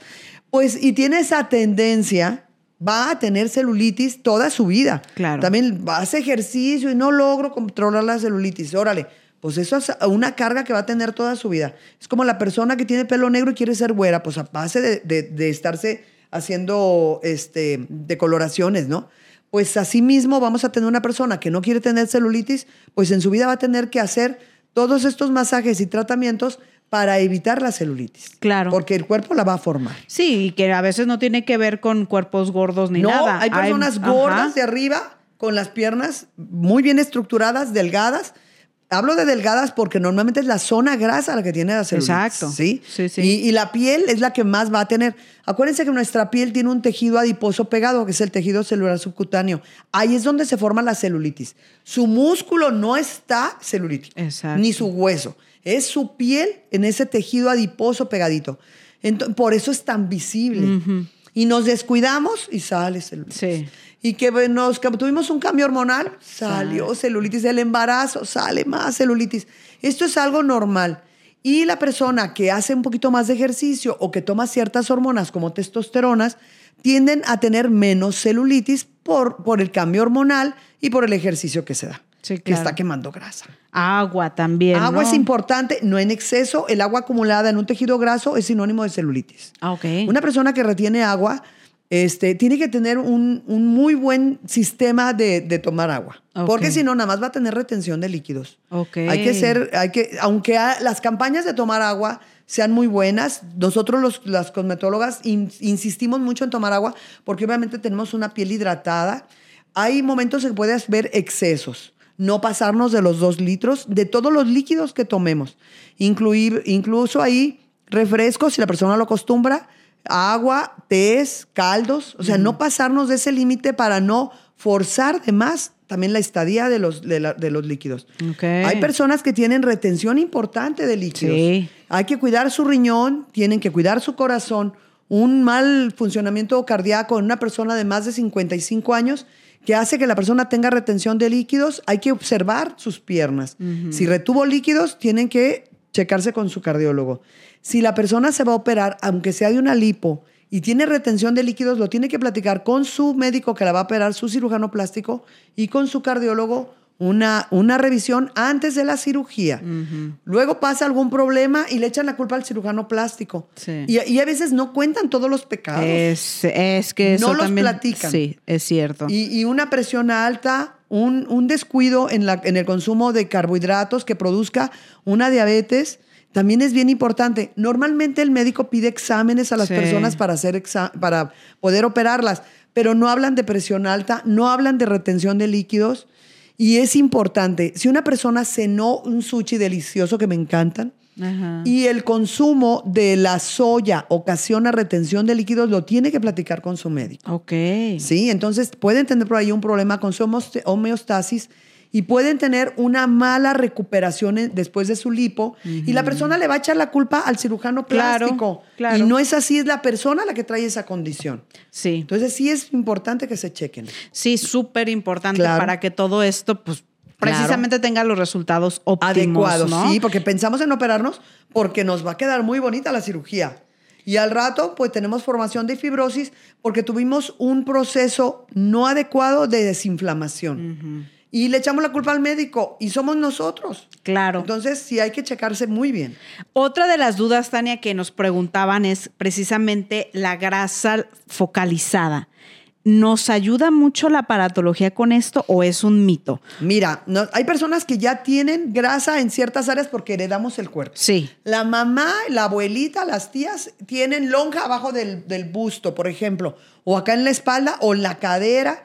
pues, y tiene esa tendencia, va a tener celulitis toda su vida. Claro. También hace ejercicio y no logro controlar la celulitis. Órale. Pues eso es una carga que va a tener toda su vida. Es como la persona que tiene pelo negro y quiere ser güera, pues a base de, de- de estarse haciendo este, decoloraciones, ¿no? pues así mismo vamos a tener una persona que no quiere tener celulitis, pues en su vida va a tener que hacer todos estos masajes y tratamientos para evitar la celulitis. Claro. Porque el cuerpo la va a formar. Sí, y que a veces no tiene que ver con cuerpos gordos ni no, nada. hay personas gordas de arriba con las piernas muy bien estructuradas, delgadas. Hablo de delgadas porque normalmente es la zona grasa la que tiene la celulitis. Exacto. ¿sí? Sí, sí. Y, y la piel es la que más va a tener. Acuérdense que nuestra piel tiene un tejido adiposo pegado, que es el tejido celular subcutáneo. Ahí es donde se forma la celulitis. Su músculo no está celulítico, Exacto. ni su hueso. Es su piel en ese tejido adiposo pegadito. Ento- por eso es tan visible. Y nos descuidamos y sale celulitis. Sí. Y que nos que tuvimos un cambio hormonal, salió celulitis. El embarazo, sale más celulitis. Esto es algo normal. Y la persona que hace un poquito más de ejercicio o que toma ciertas hormonas como testosteronas, tienden a tener menos celulitis por, por el cambio hormonal y por el ejercicio que se da. Sí, Que claro. está quemando grasa. Agua también. agua ¿no? es importante, no en exceso. El agua acumulada en un tejido graso es sinónimo de celulitis. Ah, ok. Una persona que retiene agua este, tiene que tener un, un muy buen sistema de, de tomar agua. Porque si no, nada más va a tener retención de líquidos. Ok. Hay que ser, hay que, aunque a- las campañas de tomar agua sean muy buenas, nosotros los, las cosmetólogas in- insistimos mucho en tomar agua porque obviamente tenemos una piel hidratada. Hay momentos en que puedes ver excesos. No pasarnos de los dos litros de todos los líquidos que tomemos. Incluir, incluso ahí refrescos, si la persona lo acostumbra, agua, tés, caldos. O sea, no pasarnos de ese límite para no forzar de más también la estadía de los, de la- de los líquidos. Ok. Hay personas que tienen retención importante de líquidos. Sí. Hay que cuidar su riñón, tienen que cuidar su corazón. Un mal funcionamiento cardíaco en una persona de más de 55 años que hace que la persona tenga retención de líquidos, hay que observar sus piernas. Si retuvo líquidos, tienen que checarse con su cardiólogo. Si la persona se va a operar, aunque sea de una lipo, y tiene retención de líquidos, lo tiene que platicar con su médico que la va a operar, su cirujano plástico, y con su cardiólogo una, una revisión antes de la cirugía. Luego pasa algún problema y le echan la culpa al cirujano plástico. Sí. Y, y a veces no cuentan todos los pecados. Es, es que eso No los también. platican. Sí, es cierto. Y, y una presión alta, un, un descuido en, la, en el consumo de carbohidratos que produzca una diabetes, también es bien importante. Normalmente el médico pide exámenes a las Sí. personas para, hacer para poder operarlas, pero no hablan de presión alta, no hablan de retención de líquidos. Y es importante, si una persona cenó un sushi delicioso que me encantan, Ajá. y el consumo de la soya ocasiona retención de líquidos, lo tiene que platicar con su médico. Ok. Sí, entonces pueden tener por ahí un problema con su homeostasis y pueden tener una mala recuperación después de su lipo y la persona le va a echar la culpa al cirujano plástico. claro. Y no es así, es la persona la que trae esa condición. Sí. Entonces sí es importante que se chequen. Sí, súper importante Claro. para que todo esto, pues, precisamente tenga los resultados óptimos. Adecuados, ¿no? sí, porque pensamos en operarnos porque nos va a quedar muy bonita la cirugía. Y al rato, pues tenemos formación de fibrosis porque tuvimos un proceso no adecuado de desinflamación. Y le echamos la culpa al médico y somos nosotros. Claro. Entonces, sí hay que checarse muy bien. Otra de las dudas, Tania, que nos preguntaban es precisamente la grasa focalizada. ¿Nos ayuda mucho la aparatología con esto o es un mito? Mira, no- hay personas que ya tienen grasa en ciertas áreas porque heredamos el cuerpo. Sí. La mamá, la abuelita, las tías tienen lonja abajo del, del busto, por ejemplo, o acá en la espalda o en la cadera.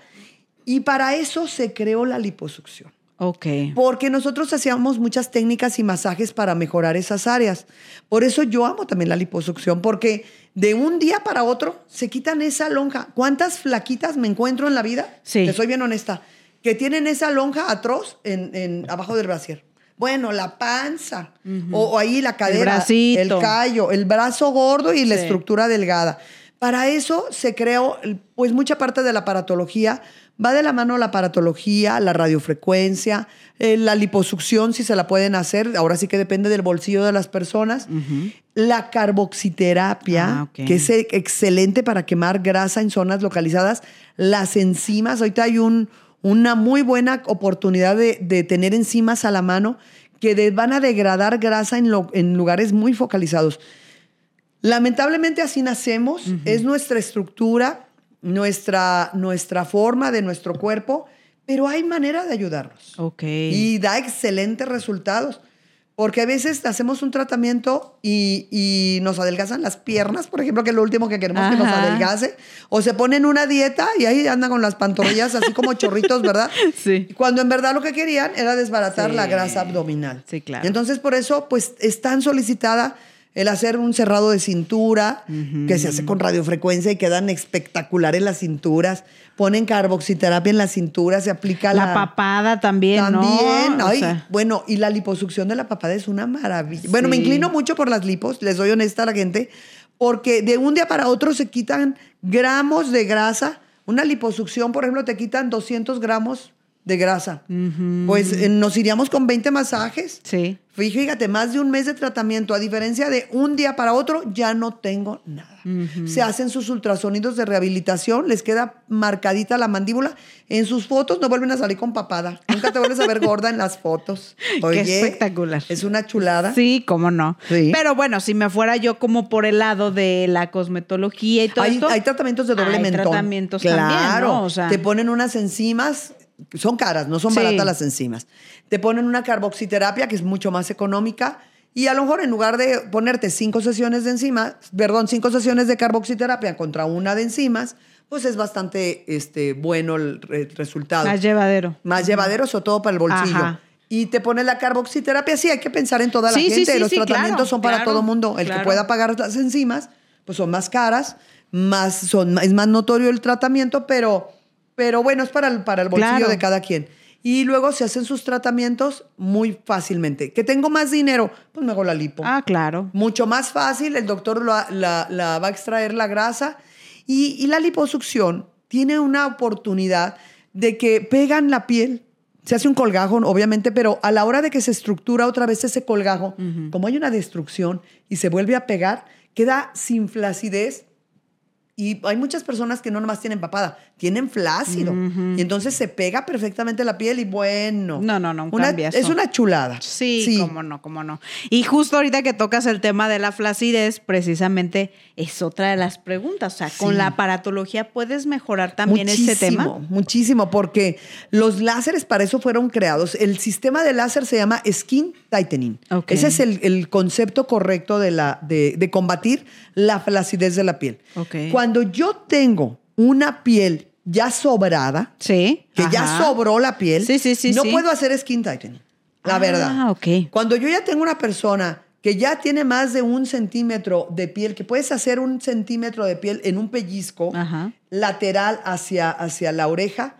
Y para eso se creó la liposucción. Ok. Porque nosotros hacíamos muchas técnicas y masajes para mejorar esas áreas. Por eso yo amo también la liposucción, porque de un día para otro se quitan esa lonja. ¿Cuántas flaquitas me encuentro en la vida? Sí. Te soy bien honesta. Que tienen esa lonja atroz en, en- abajo del brasier. Bueno, la panza, o, o ahí la cadera, bracito. el callo, el brazo gordo y la Sí. estructura delgada. Para eso se creó, pues mucha parte de la aparatología va de la mano la aparatología, la radiofrecuencia, eh, la liposucción, si se la pueden hacer. Ahora sí que depende del bolsillo de las personas. La carboxiterapia, Ah, que es e- excelente para quemar grasa en zonas localizadas. Las enzimas, ahorita hay un, una muy buena oportunidad de, de tener enzimas a la mano que de- van a degradar grasa en, lo- en lugares muy focalizados. Lamentablemente así nacemos, es nuestra estructura. nuestra, nuestra forma de nuestro cuerpo, pero hay manera de ayudarnos. Ok. Y da excelentes resultados. Porque a veces hacemos un tratamiento y, y nos adelgazan las piernas, por ejemplo, que es lo último que queremos que nos Ajá. adelgace. O se ponen una dieta y ahí andan con las pantorrillas así como chorritos, ¿verdad? Sí. Cuando en verdad lo que querían era desbaratar Sí. la grasa abdominal. Sí, claro. Entonces, por eso, pues, es tan solicitada el hacer un cerrado de cintura, que se hace con radiofrecuencia y quedan espectaculares las cinturas. Ponen carboxiterapia en la cintura, se aplica La la... papada también, También, ¿no? O ay, sea, bueno, y la liposucción de la papada es una maravilla. Bueno, me inclino mucho por las lipos, les doy honesta a la gente, porque de un día para otro se quitan gramos de grasa. Una liposucción, por ejemplo, te quitan 200 gramos de grasa. Pues eh, nos iríamos con 20 masajes. sí. Fí- Fíjate, más de un mes de tratamiento, a diferencia de un día para otro, ya no tengo nada. Se hacen sus ultrasonidos de rehabilitación, les queda marcadita la mandíbula. En sus fotos no vuelven a salir con papada. Nunca te vuelves a ver gorda en las fotos. Qué espectacular. Es una chulada. Sí, cómo no. Sí. Pero bueno, si me fuera yo como por el lado de la cosmetología y todo Hay, esto. hay tratamientos de doble hay mentón. tratamientos claro. también, ¿no? O sea, te ponen unas enzimas, son caras, no son Sí. baratas las enzimas. Te ponen una carboxiterapia que es mucho más económica y a lo mejor en lugar de ponerte cinco sesiones de enzimas, perdón, cinco sesiones de carboxiterapia contra una de enzimas, pues es bastante este, bueno el re- resultado. más llevadero. Más llevadero, sobre todo para el bolsillo. Ajá. Y te pones la carboxiterapia, sí, hay que pensar en toda la Sí, gente. sí, Los tratamientos claro, son para claro, todo mundo. El claro. que pueda pagar las enzimas, pues son más caras, más, son, es más notorio el tratamiento, pero, pero bueno, es para el, para el bolsillo Claro. de cada quien. Y luego se hacen sus tratamientos muy fácilmente. Que tengo más dinero, pues me hago la lipo. Ah, claro. Mucho más fácil, el doctor la, la- la va a extraer la grasa y, y la liposucción tiene una oportunidad de que pegan la piel. Se hace un colgajo, obviamente, pero a la hora de que se estructura otra vez ese colgajo, como hay una destrucción y se vuelve a pegar, queda sin flacidez. Y hay muchas personas que no nomás tienen papada, tienen flácido. Y entonces se pega perfectamente la piel y bueno. No, no, no, un una-. Es una chulada. Sí, cómo no, cómo no. Y justo ahorita que tocas el tema de la flacidez, precisamente es otra de las preguntas. O sea, con Sí. la aparatología puedes mejorar también ese tema. Muchísimo, porque los láseres para eso fueron creados. El sistema de láser se llama skin tightening. Ese es el, el concepto correcto de, la, de, de combatir la flacidez de la piel. Ok. Cuando yo tengo una piel ya sobrada, Sí. que ya sobró la piel, Sí, sí, sí, no puedo hacer skin tightening. La Ah, verdad. ok. Cuando yo ya tengo una persona que ya tiene más de un centímetro de piel, que puedes hacer un centímetro de piel en un pellizco Ajá. lateral hacia, hacia la oreja,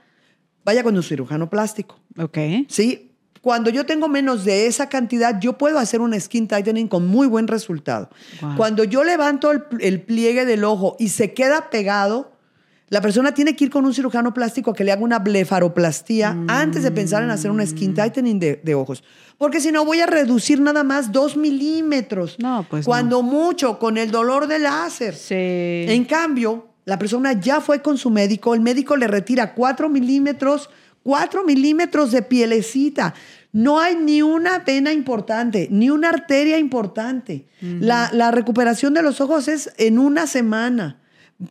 vaya con un cirujano plástico. Ok. ¿Sí? Cuando yo tengo menos de esa cantidad, yo puedo hacer un skin tightening con muy buen resultado. Wow. Cuando yo levanto el, el pliegue del ojo y se queda pegado, la persona tiene que ir con un cirujano plástico a que le haga una blefaroplastía antes de pensar en hacer un skin tightening de, de ojos. Porque si no, voy a reducir nada más dos milímetros. No, pues no. Cuando mucho, con el dolor del láser. Sí. En cambio, la persona ya fue con su médico, el médico le retira 4 milímetros, 4 milímetros de pielecita. No hay ni una vena importante, ni una arteria importante. la, la recuperación de los ojos es en una semana.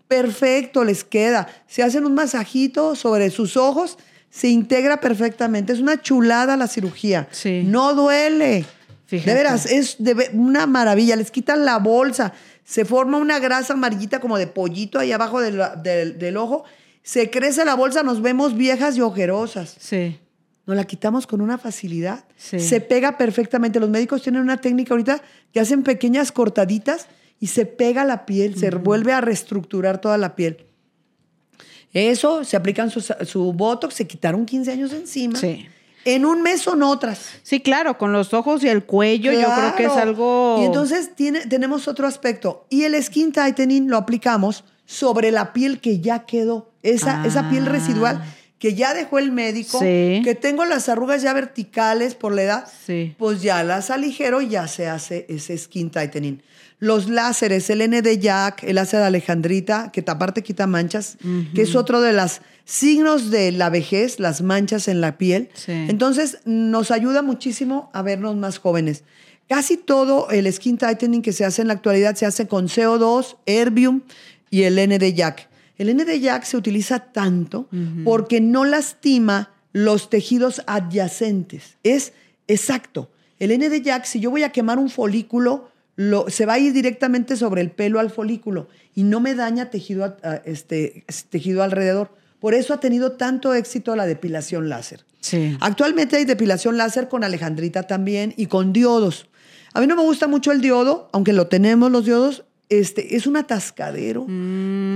Perfecto, les queda. Se hacen un masajito sobre sus ojos, se integra perfectamente. Es una chulada la cirugía. Sí. No duele. Fíjate. De veras, es de una maravilla. Les quitan la bolsa, se forma una grasa amarillita como de pollito ahí abajo del, del- del ojo. Se crece la bolsa, nos vemos viejas y ojerosas. Sí. Nos la quitamos con una facilidad. Sí. Se pega perfectamente. Los médicos tienen una técnica ahorita que hacen pequeñas cortaditas y se pega la piel, se vuelve a reestructurar toda la piel. Eso, se aplican su, su botox, se quitaron 15 años encima. Sí. En un mes son otras. Sí, claro, con los ojos y el cuello, yo creo que es algo. Y entonces tiene, tenemos otro aspecto. Y el skin tightening lo aplicamos sobre la piel que ya quedó. Esa, Ah. esa piel residual que ya dejó el médico, Sí. que tengo las arrugas ya verticales por la edad, Sí. pues ya las aligero y ya se hace ese skin tightening. Los láseres, el ND Jack, el láser de Alejandrita, que aparte quita manchas, que es otro de los signos de la vejez, las manchas en la piel. Sí. Entonces, nos ayuda muchísimo a vernos más jóvenes. Casi todo el skin tightening que se hace en la actualidad se hace con CO2, Herbium y el ND Jack. El ND-Jack se utiliza tanto porque no lastima los tejidos adyacentes. Es exacto. El ND-Jack, si yo voy a quemar un folículo, lo, se va a ir directamente sobre el pelo al folículo y no me daña tejido, a- a- este, tejido alrededor. Por eso ha tenido tanto éxito la depilación láser. Sí. Actualmente hay depilación láser con alejandrita también y con diodos. A mí no me gusta mucho el diodo, aunque lo tenemos los diodos. Este, es un atascadero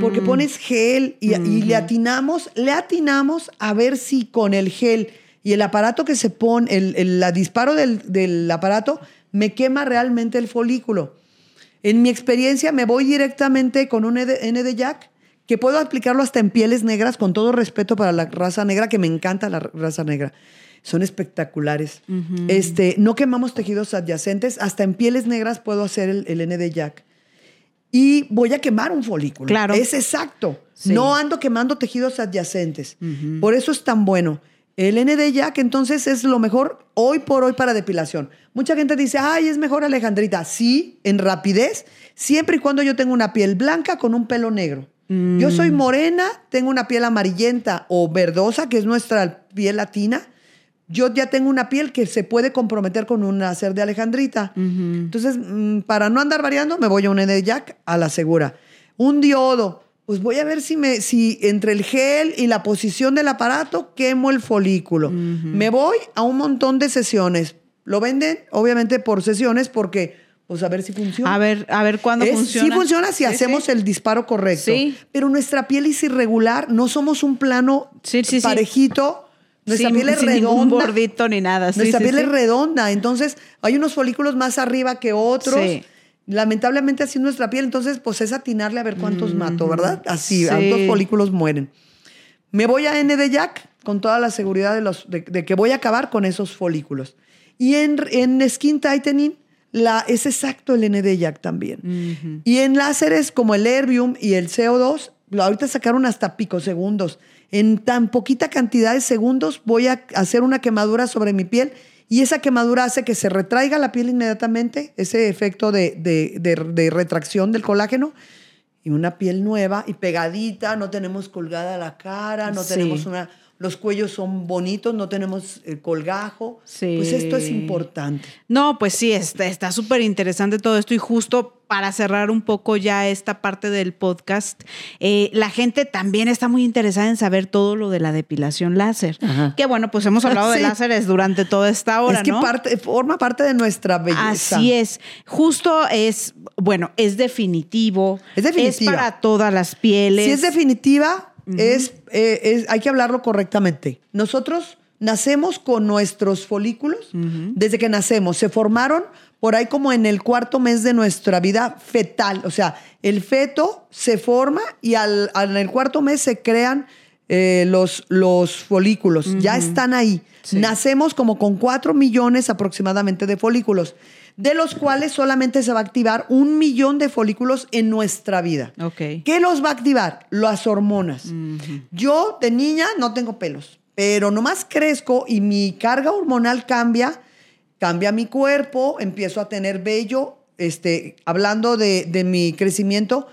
porque pones gel y, y le atinamos, le atinamos a ver si con el gel y el aparato que se pone, el, el- la disparo del, del aparato, me quema realmente el folículo. En mi experiencia me voy directamente con un ND Jack que puedo aplicarlo hasta en pieles negras, con todo respeto para la raza negra, que me encanta la raza negra. Son espectaculares. este, no quemamos tejidos adyacentes, hasta en pieles negras puedo hacer el, el ND Jack. Y voy a quemar un folículo. Claro. Es exacto. Sí. No ando quemando tejidos adyacentes. Por eso es tan bueno. El ND Jack entonces es lo mejor hoy por hoy para depilación. Mucha gente dice, ay, es mejor Alejandrita. Sí, en rapidez, siempre y cuando yo tenga una piel blanca con un pelo negro. Yo soy morena, tengo una piel amarillenta o verdosa, que es nuestra piel latina. Yo ya tengo una piel que se puede comprometer con un láser de Alejandrita. Entonces, mm, para no andar variando, me voy a un ND Jack a la segura. Un diodo, pues voy a ver si, me, si entre el gel y la posición del aparato quemo el folículo. Me voy a un montón de sesiones. Lo venden, obviamente, por sesiones porque, pues a ver si funciona. A ver, a ver cuándo Es- funciona. Sí funciona si Sí, hacemos sí. el disparo correcto. Sí. Pero nuestra piel es irregular, no somos un plano parejito. Nuestra Sin- piel es sin ningún redonda. bordito ni nada. Sí, Nuestra sí, piel sí. es redonda, entonces hay unos folículos más arriba que otros. Lamentablemente así es nuestra piel, entonces pues es atinarle a ver cuántos mato, ¿verdad? Así, Sí. cuántos folículos mueren. Me voy a ND Jack con toda la seguridad de, los, de, de que voy a acabar con esos folículos. Y en, en Skin Tightening la, es exacto el ND Jack también. Y en láseres como el Erbium y el CO2, lo- ahorita sacaron hasta picosegundos. En tan poquita cantidad de segundos voy a hacer una quemadura sobre mi piel y esa quemadura hace que se retraiga la piel inmediatamente, ese efecto de, de- de- de retracción del colágeno y una piel nueva y pegadita, no tenemos colgada la cara, no Sí. tenemos una... Los cuellos son bonitos, no tenemos el colgajo. Sí. Pues esto es importante. No, pues sí, está está súper interesante todo esto y justo para cerrar un poco ya esta parte del podcast, eh, la gente también está muy interesada en saber todo lo de la depilación láser. Ajá. Que bueno, pues hemos hablado de láseres durante toda esta hora, es que ¿no? parte, forma parte de nuestra belleza. Así es. Justo es, bueno, es definitivo. Es definitiva. Es para todas las pieles. Si es definitiva, es, eh, es- hay que hablarlo correctamente. Nosotros nacemos con nuestros folículos desde que nacemos. Se formaron por ahí como en el cuarto mes de nuestra vida fetal. O sea, el feto se forma y al, al- en el cuarto mes se crean eh, los, los folículos. Ya están ahí. Sí. Nacemos como con 4 millones aproximadamente de folículos, de los cuales solamente se va a activar un millón de folículos en nuestra vida. Ok. ¿Qué los va a activar? Las hormonas. Yo de niña no tengo pelos, pero nomás crezco y mi carga hormonal cambia, cambia mi cuerpo, empiezo a tener vello. Este, hablando de, de mi crecimiento,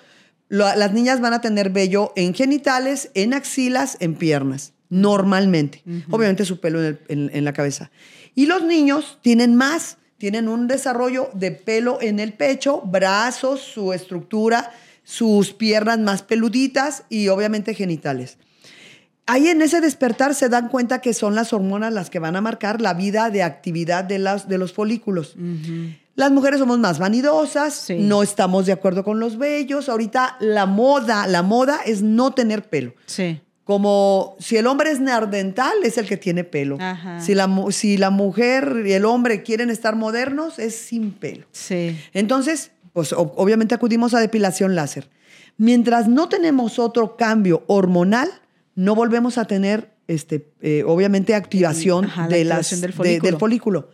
las niñas van a tener vello en genitales, en axilas, en piernas, normalmente. Obviamente su pelo en, el- en- en la cabeza. Y los niños tienen más, tienen un desarrollo de pelo en el pecho, brazos, su estructura, sus piernas más peluditas y obviamente genitales. Ahí en ese despertar se dan cuenta que son las hormonas las que van a marcar la vida de actividad de, las, de los folículos. Las mujeres somos más vanidosas, Sí. no estamos de acuerdo con los vellos. Ahorita la moda, la moda es no tener pelo. Sí. Como si el hombre es neandertal, es el que tiene pelo. Ajá. Si la, si la mujer y el hombre quieren estar modernos, es sin pelo. Sí. Entonces, pues ob- obviamente acudimos a depilación láser. Mientras no tenemos otro cambio hormonal, no volvemos a tener, este, eh, obviamente, activación, Ajá, la de activación las, del de- folículo. del folículo.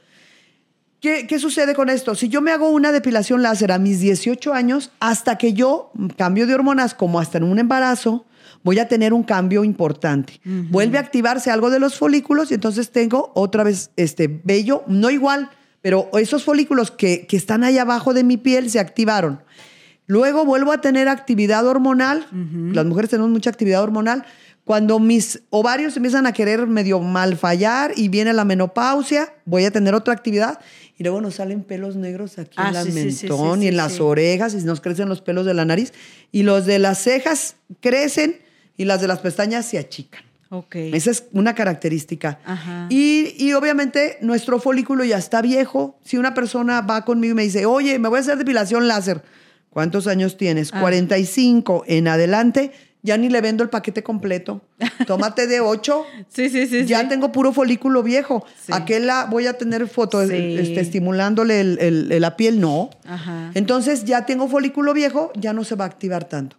¿Qué, qué sucede con esto? Si yo me hago una depilación láser a mis 18 años, hasta que yo cambio de hormonas, como hasta en un embarazo, voy a tener un cambio importante. Vuelve a activarse algo de los folículos y entonces tengo otra vez este vello, no igual, pero esos folículos que, que están ahí abajo de mi piel se activaron. Luego vuelvo a tener actividad hormonal. Las mujeres tenemos mucha actividad hormonal. Cuando mis ovarios empiezan a querer medio mal fallar y viene la menopausia, voy a tener otra actividad. Y luego nos salen pelos negros aquí Ah, en la sí, sí, sí, mentón sí, y en las orejas y nos crecen los pelos de la nariz. Y los de las cejas crecen y las de las pestañas se achican. Ok. Esa es una característica. Ajá. Y, y obviamente nuestro folículo ya está viejo. Si una persona va conmigo y me dice, oye, me voy a hacer depilación láser, ¿cuántos años tienes? Ah. 45 en adelante, ya ni le vendo el paquete completo. Tómate de 8. Sí, sí, sí. ya sí. tengo puro folículo viejo. Sí. Aquella voy a tener fotos Sí. este, estimulándole el- el- la piel, no. Ajá. Entonces ya tengo folículo viejo, ya no se va a activar tanto.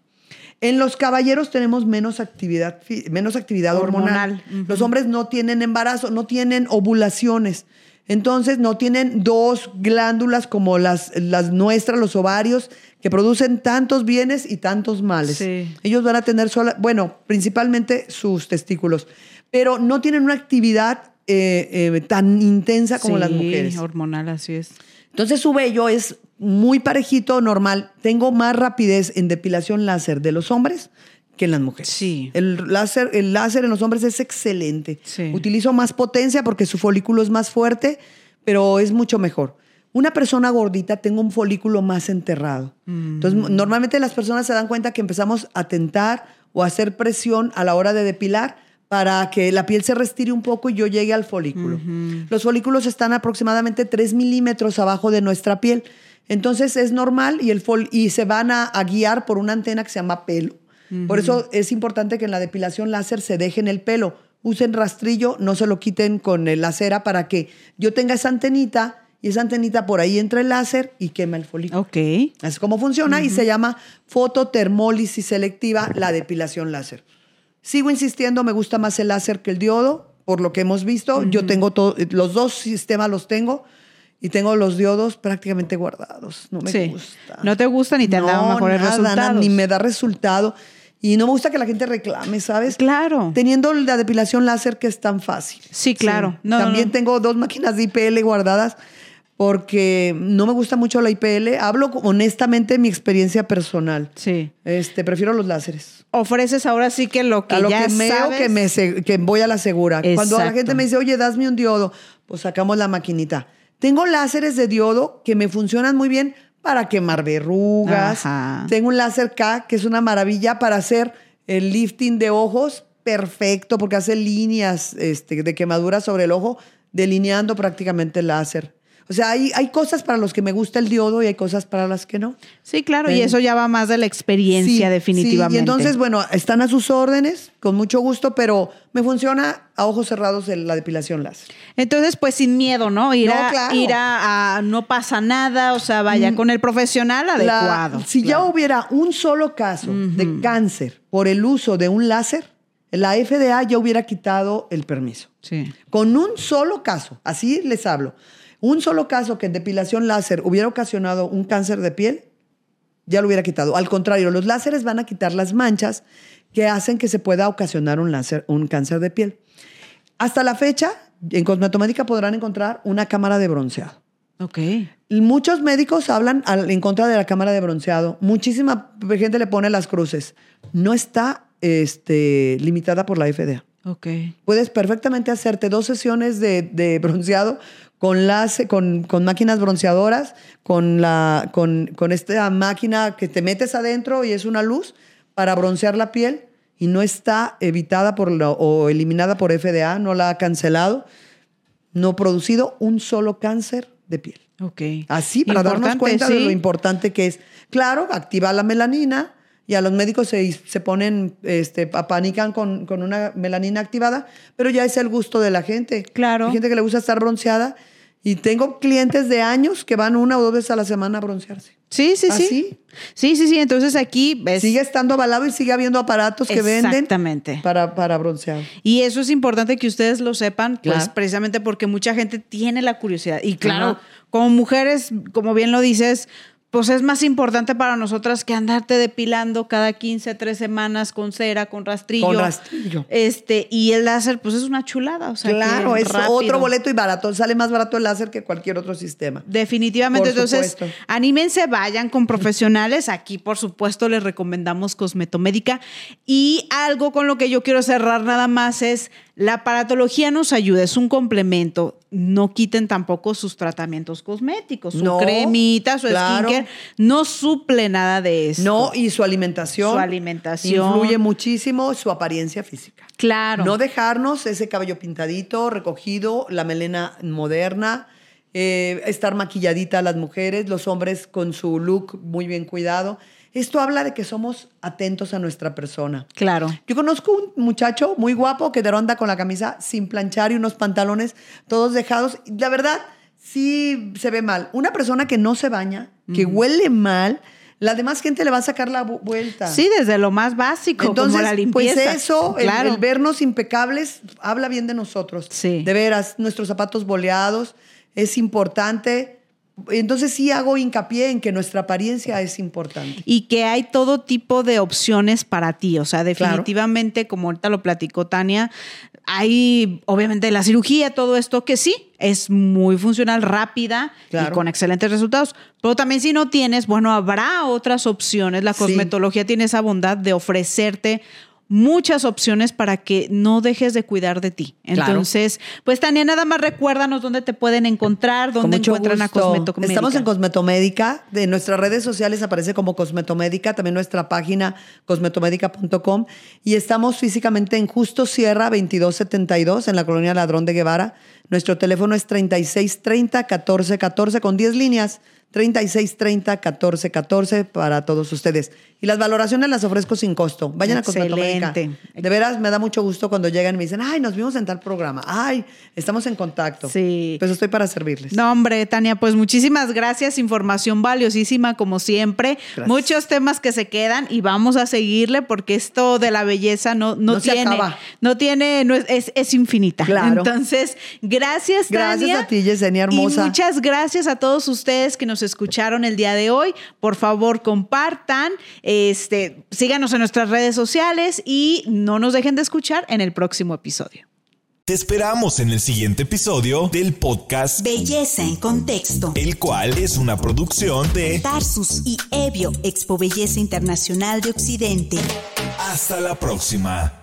En los caballeros tenemos menos actividad, menos actividad hormonal. Los hombres no tienen embarazo, no tienen ovulaciones. Entonces no tienen dos glándulas como las, las nuestras, los ovarios, que producen tantos bienes y tantos males. Sí. Ellos van a tener sola, bueno, principalmente sus testículos, pero no tienen una actividad eh, eh, tan intensa como las Sí, mujeres. hormonal, así es. Entonces su vello es muy parejito, normal. Tengo más rapidez en depilación láser de los hombres que en las mujeres. Sí. El láser, el láser en los hombres es excelente. Sí. Utilizo más potencia porque su folículo es más fuerte, pero es mucho mejor. Una persona gordita tengo un folículo más enterrado. Mm. Entonces, normalmente las personas se dan cuenta que empezamos a tentar o a hacer presión a la hora de depilar para que la piel se restire un poco y yo llegue al folículo. Los folículos están aproximadamente 3 milímetros abajo de nuestra piel. Entonces es normal y, el fol- y se van a, a guiar por una antena que se llama pelo. Por eso es importante que en la depilación láser se dejen el pelo. Usen rastrillo, no se lo quiten con el- la cera para que yo tenga esa antenita y esa antenita por ahí entra el láser y quema el folículo. Ok. Así es como funciona y se llama fototermólisis selectiva, la depilación láser. Sigo insistiendo, me gusta más el láser que el diodo, por lo que hemos visto. Yo tengo todo, los dos sistemas los tengo y tengo los diodos prácticamente guardados. No me Sí. gusta. No te gusta ni te han dado mejores nada, resultados. nada, ni me da resultado. Y no me gusta que la gente reclame, ¿sabes? Claro. Teniendo la depilación láser que es tan fácil. Sí, claro. No, no, También no. tengo dos máquinas de IPL guardadas porque no me gusta mucho la IPL. Hablo honestamente de mi experiencia personal. Sí. Este, prefiero los láseres. Ofreces ahora sí que lo que a lo ya que sabes. que, me que voy a la segura. Cuando la Exacto. gente me dice, oye, dasme un diodo, pues sacamos la maquinita. Tengo láseres de diodo que me funcionan muy bien para quemar verrugas. Ajá. Tengo un láser K que es una maravilla para hacer el lifting de ojos perfecto porque hace líneas este, de quemadura sobre el ojo, delineando prácticamente el láser. O sea, hay, hay cosas para los que me gusta el diodo y hay cosas para las que no. Sí, claro, y eso ya va más de la experiencia, Sí, definitivamente. sí, y entonces, bueno, están a sus órdenes, con mucho gusto, pero me funciona a ojos cerrados la depilación láser. Entonces, pues sin miedo, ¿no? Ir, No, a, claro. ir a, a- no pasa nada, o sea, vaya con el profesional La- adecuado. si Claro. ya hubiera un solo caso de cáncer por el uso de un láser, la FDA ya hubiera quitado el permiso. Sí. Con un solo caso, así les hablo, un solo caso que en depilación láser hubiera ocasionado un cáncer de piel, ya lo hubiera quitado. Al contrario, los láseres van a quitar las manchas que hacen que se pueda ocasionar un, láser, un cáncer de piel. Hasta la fecha, en Cosmetomédica podrán encontrar una cámara de bronceado. Ok. Muchos médicos hablan al- en contra de la cámara de bronceado. Muchísima gente le pone las cruces. No está este, limitada por la FDA. Ok. Puedes perfectamente hacerte dos sesiones de, de bronceado con, las, con, con máquinas bronceadoras, con, la, con, con esta máquina que te metes adentro y es una luz para broncear la piel y no está evitada por la- o eliminada por FDA, no la ha cancelado, no producido un solo cáncer de piel. Ok. Así, para darnos Importante, cuenta de sí. lo importante que es. Claro, activa la melanina y a los médicos se, se ponen, este, apanican con, con una melanina activada, pero ya es el gusto de la gente. Claro. Hay gente que le gusta estar bronceada y tengo clientes de años que van una o dos veces a la semana a broncearse. Sí, sí, sí. ¿Así? Sí, sí, sí. Entonces aquí ves. Sigue estando avalado y sigue habiendo aparatos que venden Exactamente. para, para broncear. Y eso es importante que ustedes lo sepan, pues precisamente porque mucha gente tiene la curiosidad. Y claro, como mujeres, como bien lo dices, pues es más importante para nosotras que andarte depilando cada 15, 3 semanas con cera, con rastrillo. Con rastrillo. Este, y el láser, pues es una chulada. O sea, claro, es rápido. otro boleto y barato. Sale más barato el láser que cualquier otro sistema. Definitivamente. Por Entonces, supuesto. anímense, vayan con profesionales. Aquí, por supuesto, les recomendamos Cosmetomédica. Y algo con lo que yo quiero cerrar nada más es la aparatología nos ayuda, es un complemento. No quiten tampoco sus tratamientos cosméticos, su No, cremita, su claro. skincare. No suple nada de eso. No, y su alimentación. Su alimentación. Influye muchísimo su apariencia física. Claro. No dejarnos ese cabello pintadito, recogido, la melena moderna, eh, estar maquilladita las mujeres, los hombres con su look muy bien cuidado. Esto habla de que somos atentos a nuestra persona. Claro. Yo conozco un muchacho muy guapo que de ronda con la camisa sin planchar y unos pantalones todos dejados. La verdad, sí se ve mal. Una persona que no se baña, que huele mal, la demás gente le va a sacar la vu- vuelta. Sí, desde lo más básico, Entonces, como la limpieza. pues eso, el- el, vernos impecables, habla bien de nosotros. Sí. De veras, nuestros zapatos boleados es importante. Entonces sí hago hincapié en que nuestra apariencia es importante. y que hay todo tipo de opciones para ti. O sea, definitivamente, como ahorita lo platicó Tania, hay obviamente la cirugía, todo esto que sí es muy funcional, rápida y con excelentes resultados. Pero también si no tienes, bueno, habrá otras opciones. La Sí. cosmetología tiene esa bondad de ofrecerte muchas opciones para que no dejes de cuidar de ti. Claro. Entonces, pues Tania, nada más recuérdanos dónde te pueden encontrar, Con dónde encuentran a. Cosmetomédica. Estamos en Cosmetomédica. De nuestras redes sociales aparece como Cosmetomédica, también nuestra página cosmetomédica.com. Y estamos físicamente en Justo Sierra 2272, en la colonia Ladrón de Guevara. Nuestro teléfono es 3630-1414 con 10 líneas. 3630-1414 para todos ustedes. Y las valoraciones las ofrezco sin costo. Vayan a Cosmetomédica. Excelente. De veras, me da mucho gusto cuando llegan y me dicen, ay, nos vimos en tal programa. Ay, estamos en contacto. Sí. Pues estoy para servirles. No, hombre, Tania, pues muchísimas gracias. Información valiosísima, como siempre. Gracias. Muchos temas que se quedan y vamos a seguirle porque esto de la belleza no, no, No se tiene. acaba. No tiene, no es, es, es infinita. Claro. Entonces, gracias, Gracias Tania. a ti, Yesenia, hermosa. Y muchas gracias a todos ustedes que nos escucharon el día de hoy. Por favor, compartan, este, síganos en nuestras redes sociales y no nos dejen de escuchar en el próximo episodio. Te esperamos en el siguiente episodio del podcast, Belleza en contexto. el cual es una producción de Tarsus y Evio, Expo Belleza Internacional de Occidente. Hasta la próxima.